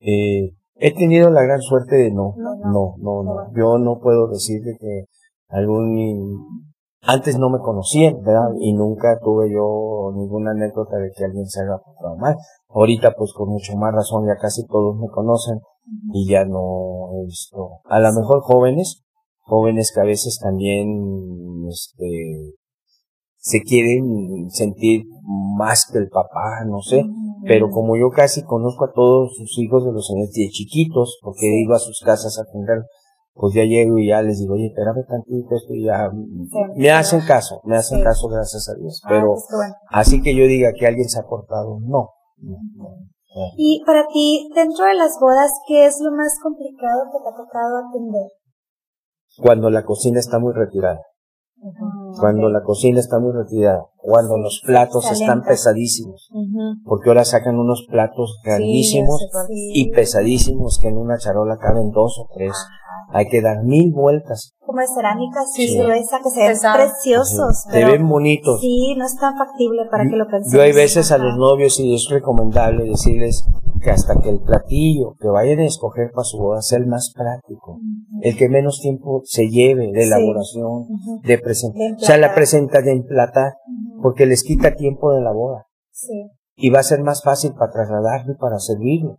Eh, he tenido la gran suerte de no, no, no, no, no. Yo no puedo decir que algún antes no me conocían, ¿verdad? Y nunca tuve yo ninguna anécdota de que alguien se haya portado mal. Ahorita, pues con mucho más razón, ya casi todos me conocen y ya no he visto. A lo mejor jóvenes, jóvenes que a veces también, este, se quieren sentir más que el papá, no sé, pero como yo casi conozco a todos sus hijos de los señores de chiquitos, porque he ido a sus casas a atender pues ya llego y ya les digo, oye, espérame tantito, esto y ya, me hacen caso, me hacen caso, gracias a Dios, ah, pero así que yo diga que alguien se ha portado, no. Y para ti, dentro de las bodas, ¿qué es lo más complicado que te ha tocado atender? Cuando la cocina está muy retirada. Cuando la cocina está muy retirada, cuando los platos están pesadísimos, porque ahora sacan unos platos grandísimos y pesadísimos que en una charola caben dos o tres. Hay que dar mil vueltas. Como de cerámica, sí, gruesa, que se ven preciosos. Se ven bonitos. Sí, no es tan factible para que lo pensemos. Yo hay veces a los novios y es recomendable decirles que hasta que el platillo que vayan a escoger para su boda sea el más práctico, el que menos tiempo se lleve de elaboración, de presentación, o sea, la presenta de emplatar, porque les quita tiempo de la boda. Sí. Y va a ser más fácil para trasladarlo y para servirlo.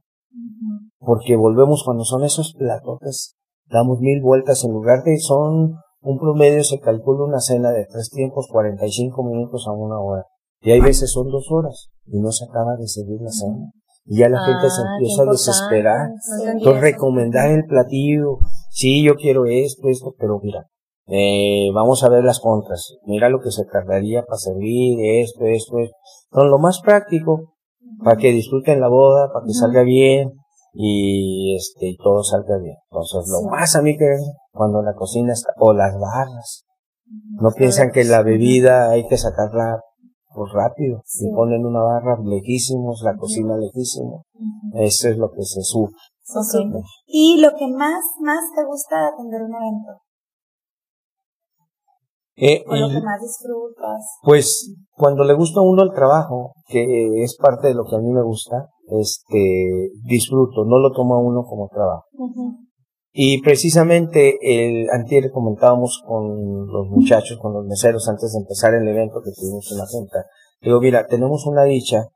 Porque volvemos cuando son esos platotes damos mil vueltas en lugar de son un promedio se calcula una cena de tres tiempos 45 minutos a una hora. Y hay veces son dos horas y no se acaba de servir la cena. Y ya la gente se ah, empieza a desesperar. entonces recomendar el platillo. Sí yo quiero esto esto pero mira eh, vamos a ver las contras. Mira lo que se tardaría para servir esto esto esto. Entonces lo más práctico para que disfruten la boda para que salga bien y este y todo salga bien. Entonces, lo más a mí que cuando la cocina está, o las barras, no piensan que la bebida hay que sacarla pues rápido, si ponen una barra lejísimos, la cocina lejísimo, eso es lo que se sube. ¿Y lo que más, más te gusta de atender un evento? Eh, lo que más disfrutas? Pues cuando le gusta a uno el trabajo, que es parte de lo que a mí me gusta, este, disfruto, no lo toma uno como trabajo. Y precisamente el antier comentábamos con los muchachos, con los meseros antes de empezar el evento que tuvimos en la junta. Digo, mira, tenemos una dicha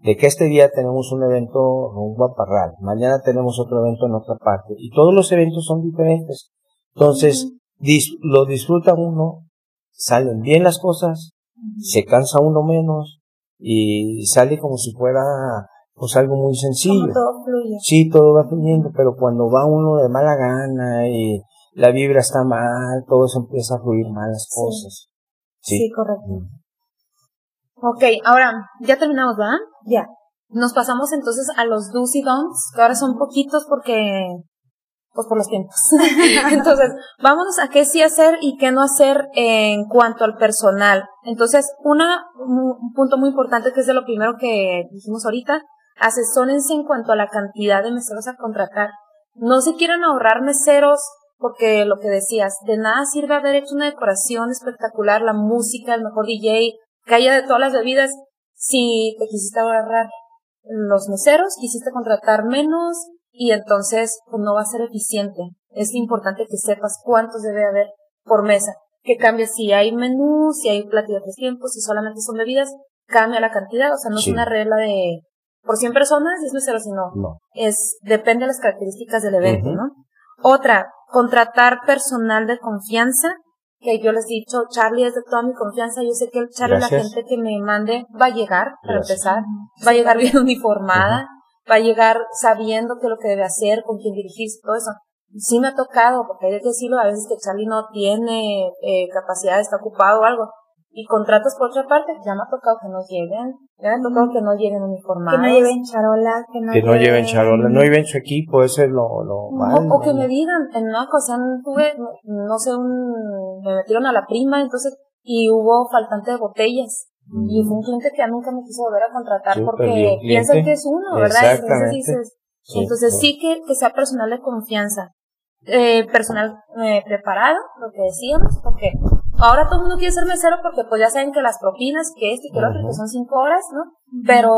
de que este día tenemos un evento rumbo a Parral, mañana tenemos otro evento en otra parte, y todos los eventos son diferentes. Entonces, lo disfruta uno, salen bien las cosas, se cansa uno menos, y sale como si fuera pues algo muy sencillo. todo fluye. Sí, todo va fluyendo, pero cuando va uno de mala gana y la vibra está mal, todo se empieza a fluir mal las cosas. Sí, correcto. Mm. Ok, ahora, ya terminamos, ¿verdad? Ya. Nos pasamos entonces a los do's y don'ts, que ahora son poquitos porque, pues por los tiempos. entonces, vámonos a qué sí hacer y qué no hacer en cuanto al personal. Entonces, una, un punto muy importante que es de lo primero que dijimos ahorita, asesórense en cuanto a la cantidad de meseros a contratar. No se quieran ahorrar meseros porque lo que decías, de nada sirve haber hecho una decoración espectacular, la música, el mejor DJ, que haya de todas las bebidas, si te quisiste ahorrar los meseros, quisiste contratar menos y entonces pues, no va a ser eficiente. Es importante que sepas cuántos debe haber por mesa. Que cambie si hay menú, si hay platillo de tres tiempos, si solamente son bebidas, cambia la cantidad. O sea, no es una regla de por 100 personas, es mesero, sino No. es, depende de las características del evento. ¿no? Otra, contratar personal de confianza, que yo les he dicho, Charlie es de toda mi confianza, yo sé que el Charlie, la gente que me mande, va a llegar, para Gracias. empezar, va a llegar bien uniformada, va a llegar sabiendo qué es lo que debe hacer, con quién dirigirse, todo eso. Sí me ha tocado, porque hay que decirlo, a veces que Charlie no tiene eh, capacidad, está ocupado o algo, y contratos por otra parte, ya me ha tocado que no lleguen, ya me ha tocado que no lleguen Que uniformados. no lleven charola, que no Que no lleven charola, no lleven su equipo, eso es lo, lo No, malo. o que me digan, en una ocasión tuve, no, no sé, un, me metieron a la prima, entonces, y hubo faltante de botellas. Y fue un cliente que ya nunca me quiso volver a contratar Sí, porque cliente. que es uno, ¿verdad? Entonces dices, Sí, entonces sí. sí que, que sea personal de confianza. Eh, personal eh, preparado, lo que decíamos, porque ahora todo el mundo quiere ser mesero porque pues ya saben que las propinas, que esto y que lo otro, que son cinco horas, ¿no? Pero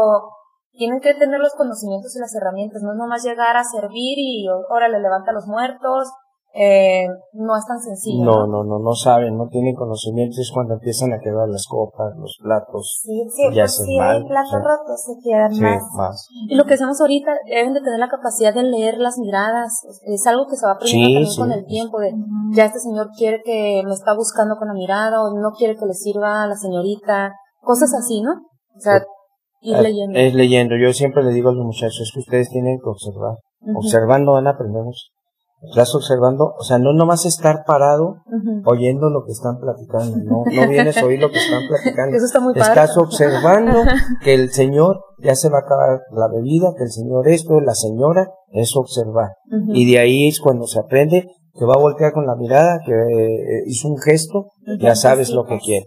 tienen que tener los conocimientos y las herramientas, no es nomás llegar a servir y órale, levanta a los muertos, eh, no es tan sencillo. No, no, no, no saben, no tienen conocimientos, es cuando empiezan a quedar las copas, los platos. Sí, sí, Ya pues se mal, platos sí. rotos, se quedan Sí, más. más. Y lo que hacemos ahorita, deben de tener la capacidad de leer las miradas. Es algo que se va aprendiendo Sí, también sí. con el tiempo. De, ya este señor quiere que me está buscando con la mirada o no quiere que le sirva a la señorita. Cosas así, ¿no? O sea, ir Eh, leyendo. Es leyendo, yo siempre le digo a los muchachos, es que ustedes tienen que observar. Observando van a aprender mucho. Estás observando, o sea, no nomás estar parado oyendo lo que están platicando, no, no vienes a oír lo que están platicando. Eso está muy padre. Estás observando que el señor ya se va a acabar la bebida, que el señor esto, la señora, es observar. Y de ahí es cuando se aprende que va a voltear con la mirada, que eh, hizo un gesto, ya sabes lo que quiere.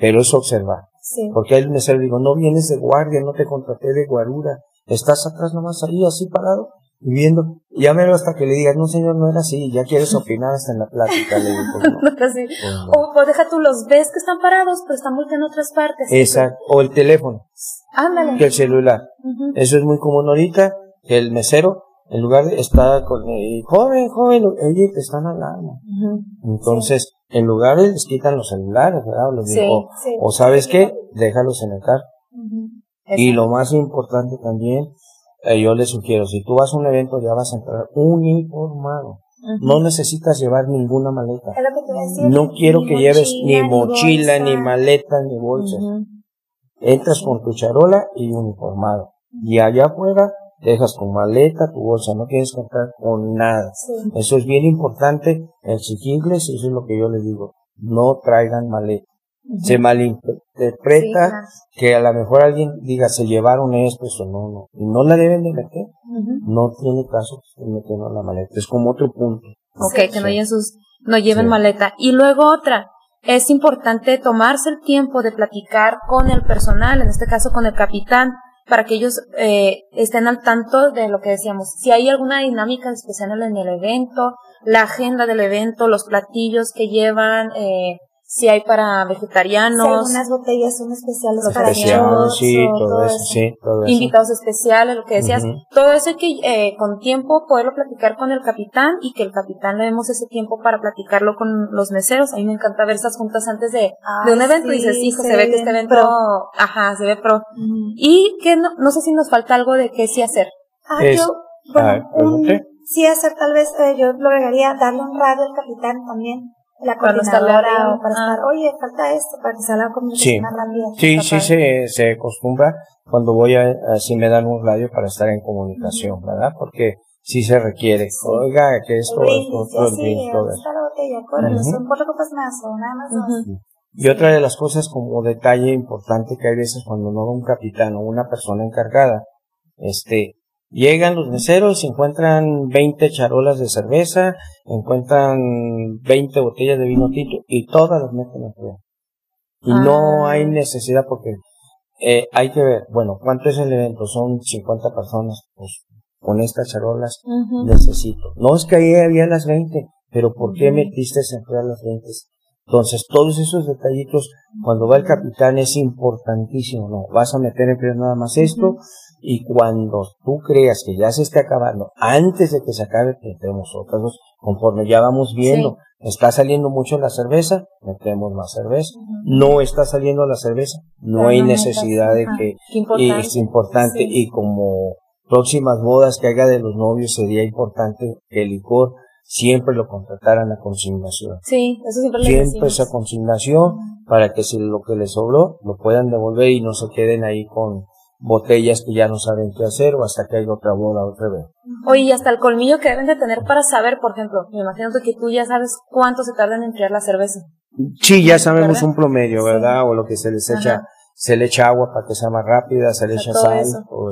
Pero es observar. Sí. Porque ahí el mesero digo, no vienes de guardia, no te contraté de guarura, estás atrás nomás ahí, así parado, y viendo, ya mero hasta que le digas, no señor, no era así, ya quieres opinar hasta en la plática, le digo, pues, no, Así. pues, no. O pues deja tú, los ves que están parados, pero están volteando a otras partes. Exacto, o el teléfono, Ándale. que el celular, eso es muy común ahorita, que el mesero, en lugar de estar con, eh, joven, joven, oye, te están hablando. Entonces, en lugar de les quitan los celulares, ¿verdad? O, les Sí, digo, sí. o sabes qué, déjalos en el carro. Y lo más importante también, eh, yo les sugiero, si tú vas a un evento ya vas a entrar uniformado. Ujú. No necesitas llevar ninguna maleta. Es lo que te iba a decir. No quiero que lleves ni mochila, ni maleta, ni bolsa. Entras con tu charola y uniformado. Y allá afuera dejas tu maleta, tu bolsa, no tienes que entrar con nada. Sí. Eso es bien importante exigirles y eso es lo que yo les digo. No traigan maleta. Se malinterpreta Sí, claro. que a lo mejor alguien diga se llevaron esto, eso no, no. Y no la deben de meter. No tiene caso que estén metiendo la maleta. Es como otro punto. Ok, Sí. que no lleven sus, no lleven Sí. maleta. Y luego otra, es importante tomarse el tiempo de platicar con el personal, en este caso con el capitán, para que ellos eh, estén al tanto de lo que decíamos. Si hay alguna dinámica especial en el evento, la agenda del evento, los platillos que llevan, eh, si hay para Si vegetarianos, algunas botellas son especiales Los para shots sí, todo eso, sí, todo eso. invitados especiales, lo que decías, todo eso hay que eh, con tiempo poderlo platicar con el capitán y que el capitán le demos ese tiempo para platicarlo con los meseros. A mí me encanta ver esas juntas antes de, de un evento y sí, dices, hijo, se se, ve que este evento, pro. ajá, se ve pro. Y que no, no sé si nos falta algo de qué sí hacer. Ah, Es- yo, bueno, a ver, un, sí hacer tal vez, eh, yo lo agregaría, darle un radio al capitán también, la Cuando está coordinadora, o para Ah. estar, oye, falta esto, para que Sí. más rápida. Sí, sí padre. se, se acostumbra cuando voy a, así me dan un radio para estar en comunicación, ¿verdad? Porque sí se requiere. Sí. Oiga, que esto, esto, brindis, todo el así, brindis, todo ¿dónde eso. está la botella? Córrele, Ujú. son cuatro copas más, o nada más dos. Ujú. Y otra de las cosas como detalle importante que hay veces cuando no va un capitán o una persona encargada, este, llegan los meseros y encuentran 20 charolas de cerveza, encuentran 20 botellas de vino tinto y todas las meten a freír. Y no Ah. hay necesidad porque eh, hay que ver, bueno, ¿cuánto es el evento? Son 50 personas, pues con estas charolas necesito. No es que ahí había las 20, pero ¿por qué metiste a enfriar las 20? Entonces, todos esos detallitos, cuando va el capitán, es importantísimo, ¿no? Vas a meter en primer nada más esto, y cuando tú creas que ya se está acabando, antes de que se acabe, metemos otras dos, conforme ya vamos viendo, está saliendo mucho la cerveza, metemos más cerveza, no está saliendo la cerveza, no hay necesidad de que, y es importante, y como próximas bodas que haga de los novios sería importante que el licor siempre lo contrataran a consignación. Sí, eso siempre Siempre esa consignación para que si lo que les sobró lo puedan devolver y no se queden ahí con botellas que ya no saben qué hacer o hasta que haya otra boda otra vez. Oye, y hasta el colmillo que deben de tener para saber, por ejemplo, me imagino que tú ya sabes cuánto se tarda en enfriar la cerveza. Sí, ya sabemos un promedio, ¿verdad? O lo que se les echa, se le echa agua para que sea más rápida, se le echa sal.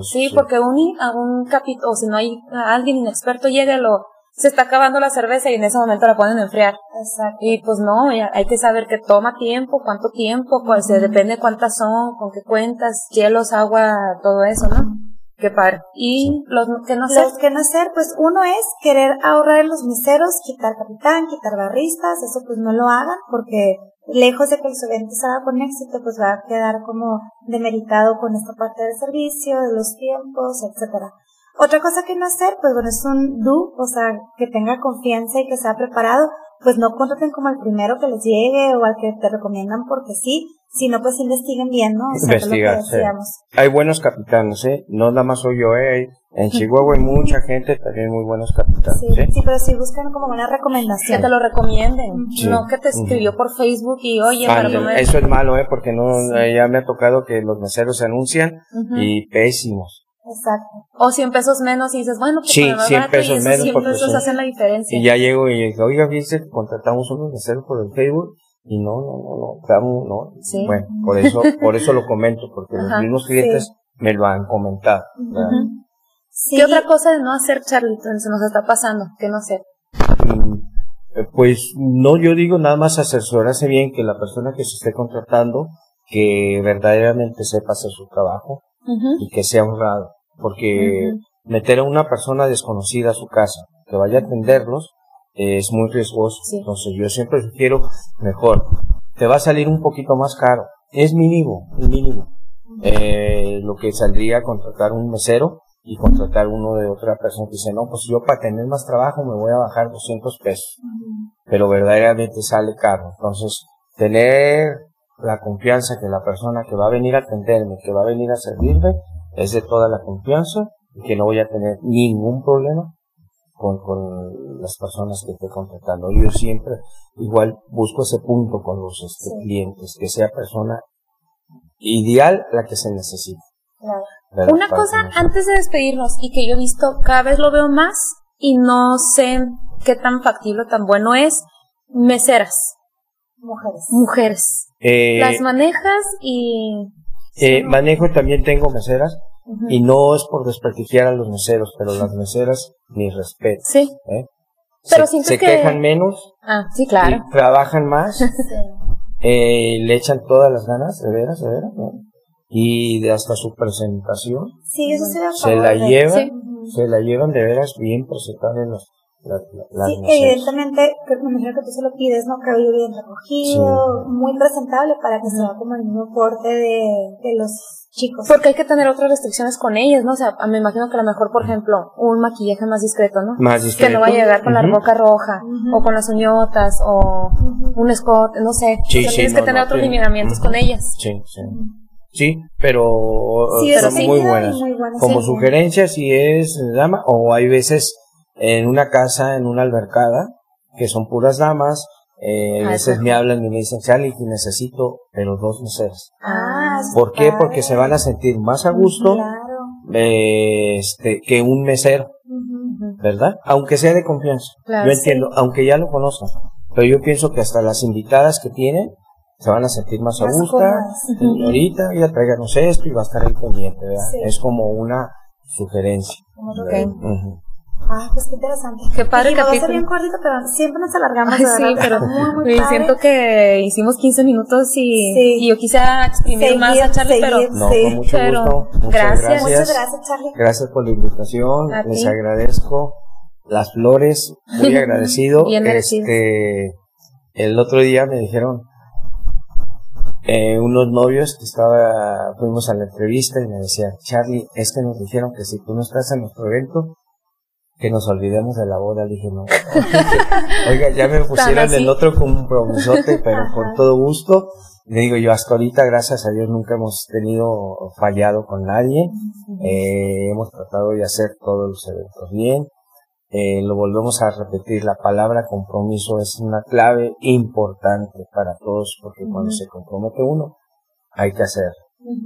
sí, porque un, a un capítulo, o si no hay alguien inexperto llega lo se está acabando la cerveza y en ese momento la ponen a enfriar. Exacto. Y pues no, hay que saber que toma tiempo, cuánto tiempo, pues depende cuántas son, con qué cuentas, hielos, agua, todo eso, ¿no? Qué padre. Y los que no hacer. Los que no hacer, pues uno es querer ahorrar los miseros, quitar capitán, quitar barristas, eso pues no lo hagan porque lejos de que el evento salga con éxito, pues va a quedar como demeritado con esta parte del servicio, de los tiempos, etcétera. Otra cosa que no hacer, pues bueno, es un do, o sea, que tenga confianza y que sea preparado, pues no contraten como el primero que les llegue o al que te recomiendan porque sí, sino pues investiguen bien, ¿no? O sea, Investigar, Hay buenos capitanes, ¿eh? No nada más soy yo, ¿eh? En Chihuahua hay mucha gente, también muy buenos capitanes. Sí, ¿eh? sí pero si buscan como una recomendación. Que te lo recomienden, no que te escribió por Facebook y oye, Eso es malo, ¿eh? Porque no, ya me ha tocado que los meseros se anuncian y pésimos. Exacto. O 100 pesos menos y dices, bueno, pues sí, 100 pesos menos 100 pesos hacen la diferencia. Y ya llego y digo, oiga, fíjese, contratamos unos meseros por el Facebook y no, no, no, no, no. ¿Sí? Bueno, por eso, por eso lo comento, porque los mismos clientes me lo han comentado. ¿Qué otra cosa de no hacer, Charlie, se nos está pasando? ¿Qué no hacer? Mm, eh, pues no, yo digo nada más asesorarse bien que la persona que se esté contratando, que verdaderamente sepa hacer su trabajo y que sea honrado porque meter a una persona desconocida a su casa que vaya a atenderlos es muy riesgoso. Entonces yo siempre sugiero mejor, te va a salir un poquito más caro, es mínimo, es mínimo. Eh, lo que saldría contratar un mesero y contratar uno de otra persona que dice, no, pues yo para tener más trabajo me voy a bajar 200 pesos. Pero verdaderamente sale caro. Entonces, tener la confianza que la persona que va a venir a atenderme, que va a venir a servirme, es de toda la confianza y que no voy a tener ningún problema con, con las personas que estoy contratando. Yo siempre igual busco ese punto con los este, clientes, que sea persona ideal la que se necesita. Una cosa antes de despedirnos y que yo he visto, cada vez lo veo más y no sé qué tan factible, tan bueno es, meseras. Mujeres. Mujeres. Eh, las manejas y... Eh, manejo también tengo meseras y no es por desprestigiar a los meseros, pero las meseras, mi respeto. Sí. ¿eh? Pero se, se quejan menos. Ah, sí, claro. trabajan más. eh, le echan todas las ganas, de veras, de veras. Y de hasta su presentación. Sí, eso se, se la llevan, se la llevan de veras bien presentadas en los sí, evidentemente, que me imagino que tú se lo pides, ¿no? Cabello bien recogido, muy presentable para que sea como el mismo porte de, de los chicos. Porque hay que tener otras restricciones con ellos, ¿no? O sea, me imagino que a lo mejor, por ejemplo, un maquillaje más discreto, ¿no? Más discreto. Que no va a llegar con la boca roja, o con las uñotas, o un escote, no sé. Sí, sí, tienes que tener otros lineamientos con ellas. Sí, sí. Sí, pero son muy, buenas. Como sugerencia, si es dama, o hay veces en una casa, en una albercada, que son puras damas, eh, a veces me hablan y me dicen, Charlie, necesito, pero dos meseras. Ah, ¿Por qué? Porque se van a sentir más a gusto este, que un mesero, ¿verdad? Aunque sea de confianza. yo entiendo, aunque ya lo conozcan. Pero yo pienso que hasta las invitadas que tienen se van a sentir más, a gusto. Ahorita ya tráiganos esto y va a estar ahí pendiente, ¿verdad? Es como una sugerencia. Ah, pues qué interesante. Qué padre capítulo. Va a ser bien cortito, pero siempre nos alargamos. Ay, sí, pero muy, muy siento que hicimos 15 minutos y, y yo quise exprimir más a Charlie, pero, no, con mucho pero gusto. Muchas gracias. Muchas gracias, Charlie. Gracias por la invitación. Les agradezco las flores, muy agradecido. Bien este, el otro día me dijeron eh, unos novios que estaba, fuimos a la entrevista y me decían, Charlie, es que nos dijeron que si tú no estás en nuestro evento, que nos olvidemos de la boda. Le dije, no. Oiga, ya me pusieron el otro compromisote, pero con todo gusto. Le digo yo, hasta ahorita, gracias a Dios, nunca hemos tenido fallado con nadie. Eh, hemos tratado de hacer todos los eventos bien. Eh, lo volvemos a repetir, la palabra compromiso es una clave importante para todos, porque cuando se compromete uno, hay que hacer.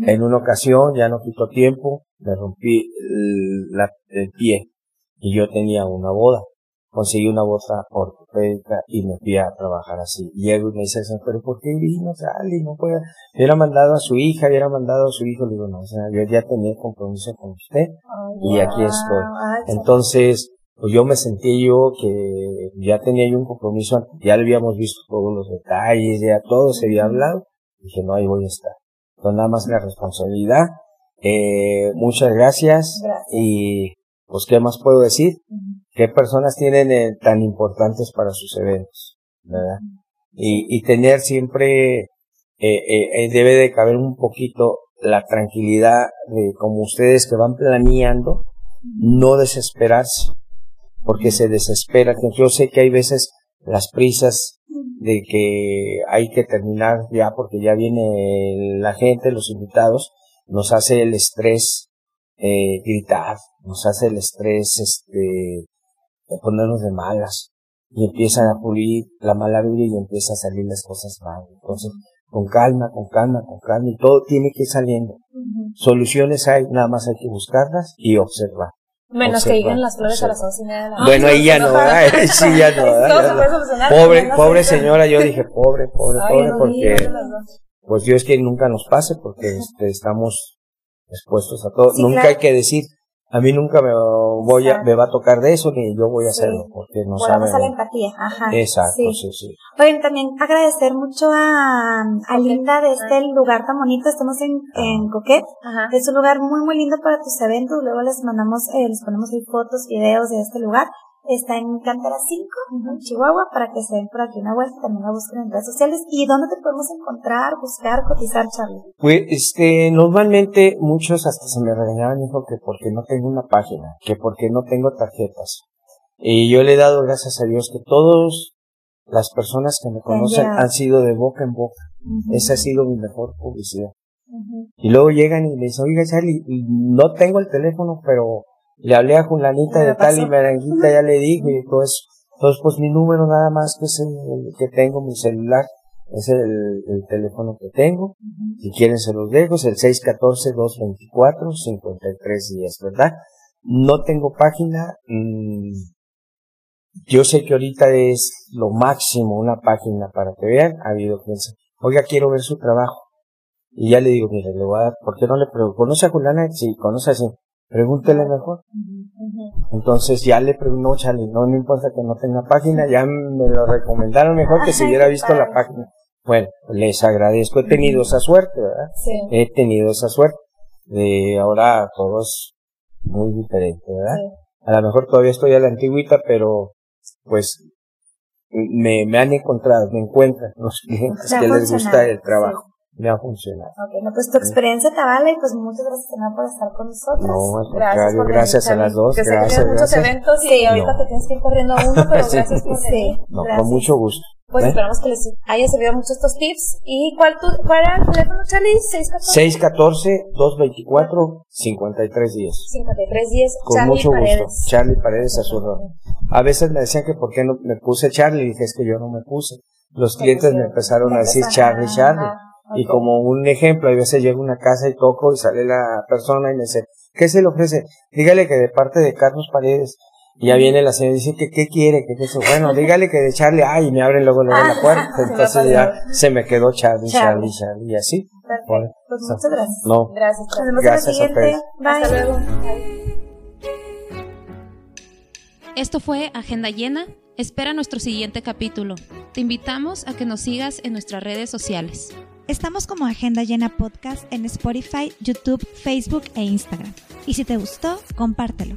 En una ocasión, ya no quito tiempo, me rompí el pie y yo tenía una boda. Conseguí una bota ortopédica y me fui a trabajar así. Llego y me dice, pero ¿por qué vino Sally? No puede. Hubiera mandado a su hija, hubiera mandado a su hijo. Le digo, no, o sea, yo ya tenía compromiso con usted y aquí estoy. Entonces, pues yo me sentí yo que ya tenía yo un compromiso, ya le habíamos visto todos los detalles, ya todo se había hablado. Dije, no, ahí voy a estar. Entonces nada más la responsabilidad. Eh, muchas gracias. y pues qué más puedo decir, qué personas tienen eh, tan importantes para sus eventos, ¿verdad? Y, y tener siempre, eh, eh, debe de caber un poquito la tranquilidad de como ustedes que van planeando, no desesperarse, porque se desespera. Yo sé que hay veces las prisas de que hay que terminar ya porque ya viene la gente, los invitados, nos hace el estrés eh, gritar, nos hace el estrés, este, ponernos de malas y empiezan a pulir la mala vida y empiezan a salir las cosas mal. Entonces, con calma, con calma, con calma y todo tiene que ir saliendo. Soluciones hay, nada más hay que buscarlas y observar. Menos que lleguen las flores a las once y media de la Bueno, ahí ya no, sí, ya no. Pobre, pobre señora, yo dije, pobre, pobre, pobre, porque, pues Dios que nunca nos pase, porque este, estamos expuestos a todo. nunca hay que decir, a mí nunca me voy a, me va a tocar de eso ni yo voy a hacerlo porque no saben. a la empatía, ajá. Exacto, sí, sí. Oye, también agradecer mucho a, a Linda de este lugar tan bonito, estamos en, en Coquet, es un lugar muy muy lindo para tus eventos, luego les mandamos, eh, les ponemos ahí fotos, videos de este lugar, Está en Cantera 5, en Chihuahua, para que se den por aquí una vuelta, también la busquen en redes sociales. ¿Y dónde te podemos encontrar, buscar, cotizar, Charlie? Pues, este, normalmente muchos hasta se me regañaban, hijo, que porque no tengo una página, que porque no tengo tarjetas. Y yo le he dado gracias a Dios que todos las personas que me conocen han sido de boca en boca. Esa ha sido mi mejor publicidad. Y luego llegan y me dicen, oiga, Charlie, no tengo el teléfono, pero le hablé a Julanita de tal y merenguita, ya le dije y todo eso. Entonces, pues mi número nada más que es el que tengo, mi celular, es el, el teléfono que tengo. Si quieren se los dejo, es el 614-224-5310, ¿verdad? No tengo página. Mmm, yo sé que ahorita es lo máximo una página para que vean. Ha habido quien oiga, quiero ver su trabajo. Y ya le digo, mire, le voy a dar, ¿por qué no le pregunto? ¿Conoce a Juliana? Sí, conoce así pregúntele mejor. Entonces ya le pregunto, Charlie, no, no importa que no tenga página, ya me lo recomendaron mejor que si hubiera visto la página. Bueno, les agradezco, he tenido esa suerte, ¿verdad? Sí. He tenido esa suerte. De ahora todo es muy diferente, ¿verdad? A lo mejor todavía estoy a la antigüita, pero pues me, me han encontrado, me encuentran los clientes que les gusta el trabajo me ha funcionado. Ok, no, pues tu experiencia te vale y pues muchas gracias también por estar con nosotros. No, al contrario, gracias, a las dos, gracias, que muchos eventos y ahorita te tienes que ir corriendo uno, pero gracias por sí. No, con mucho gusto. Pues ¿Eh? esperamos que les haya servido mucho estos tips. ¿Y cuál, tu, cuál era el teléfono, Charlie? 614. 614-224-5310. 5310. Con Charlie mucho Paredes. gusto. Charlie Paredes a su A veces me decían que por qué no me puse Charlie, y dije es que yo no me puse. Los clientes me empezaron a decir Charlie, Charlie. Y como un ejemplo, a veces llego a una casa y toco y sale la persona y me dice, ¿qué se le ofrece? Dígale que de parte de Carlos Paredes. Y ya viene la señora y dice, ¿qué, qué quiere? ¿Qué, eso? Bueno, dígale que de Charlie, ay, y me abren luego, luego la puerta. Entonces ya se me quedó Charlie, Charlie, Charlie, y así. Pues muchas gracias. No. Gracias, Gracias a ustedes. Hasta luego. Esto fue Agenda Llena. Espera nuestro siguiente capítulo. Te invitamos a que nos sigas en nuestras redes sociales. Estamos como Agenda Llena Podcast en Spotify, YouTube, Facebook e Instagram. Y si te gustó, compártelo.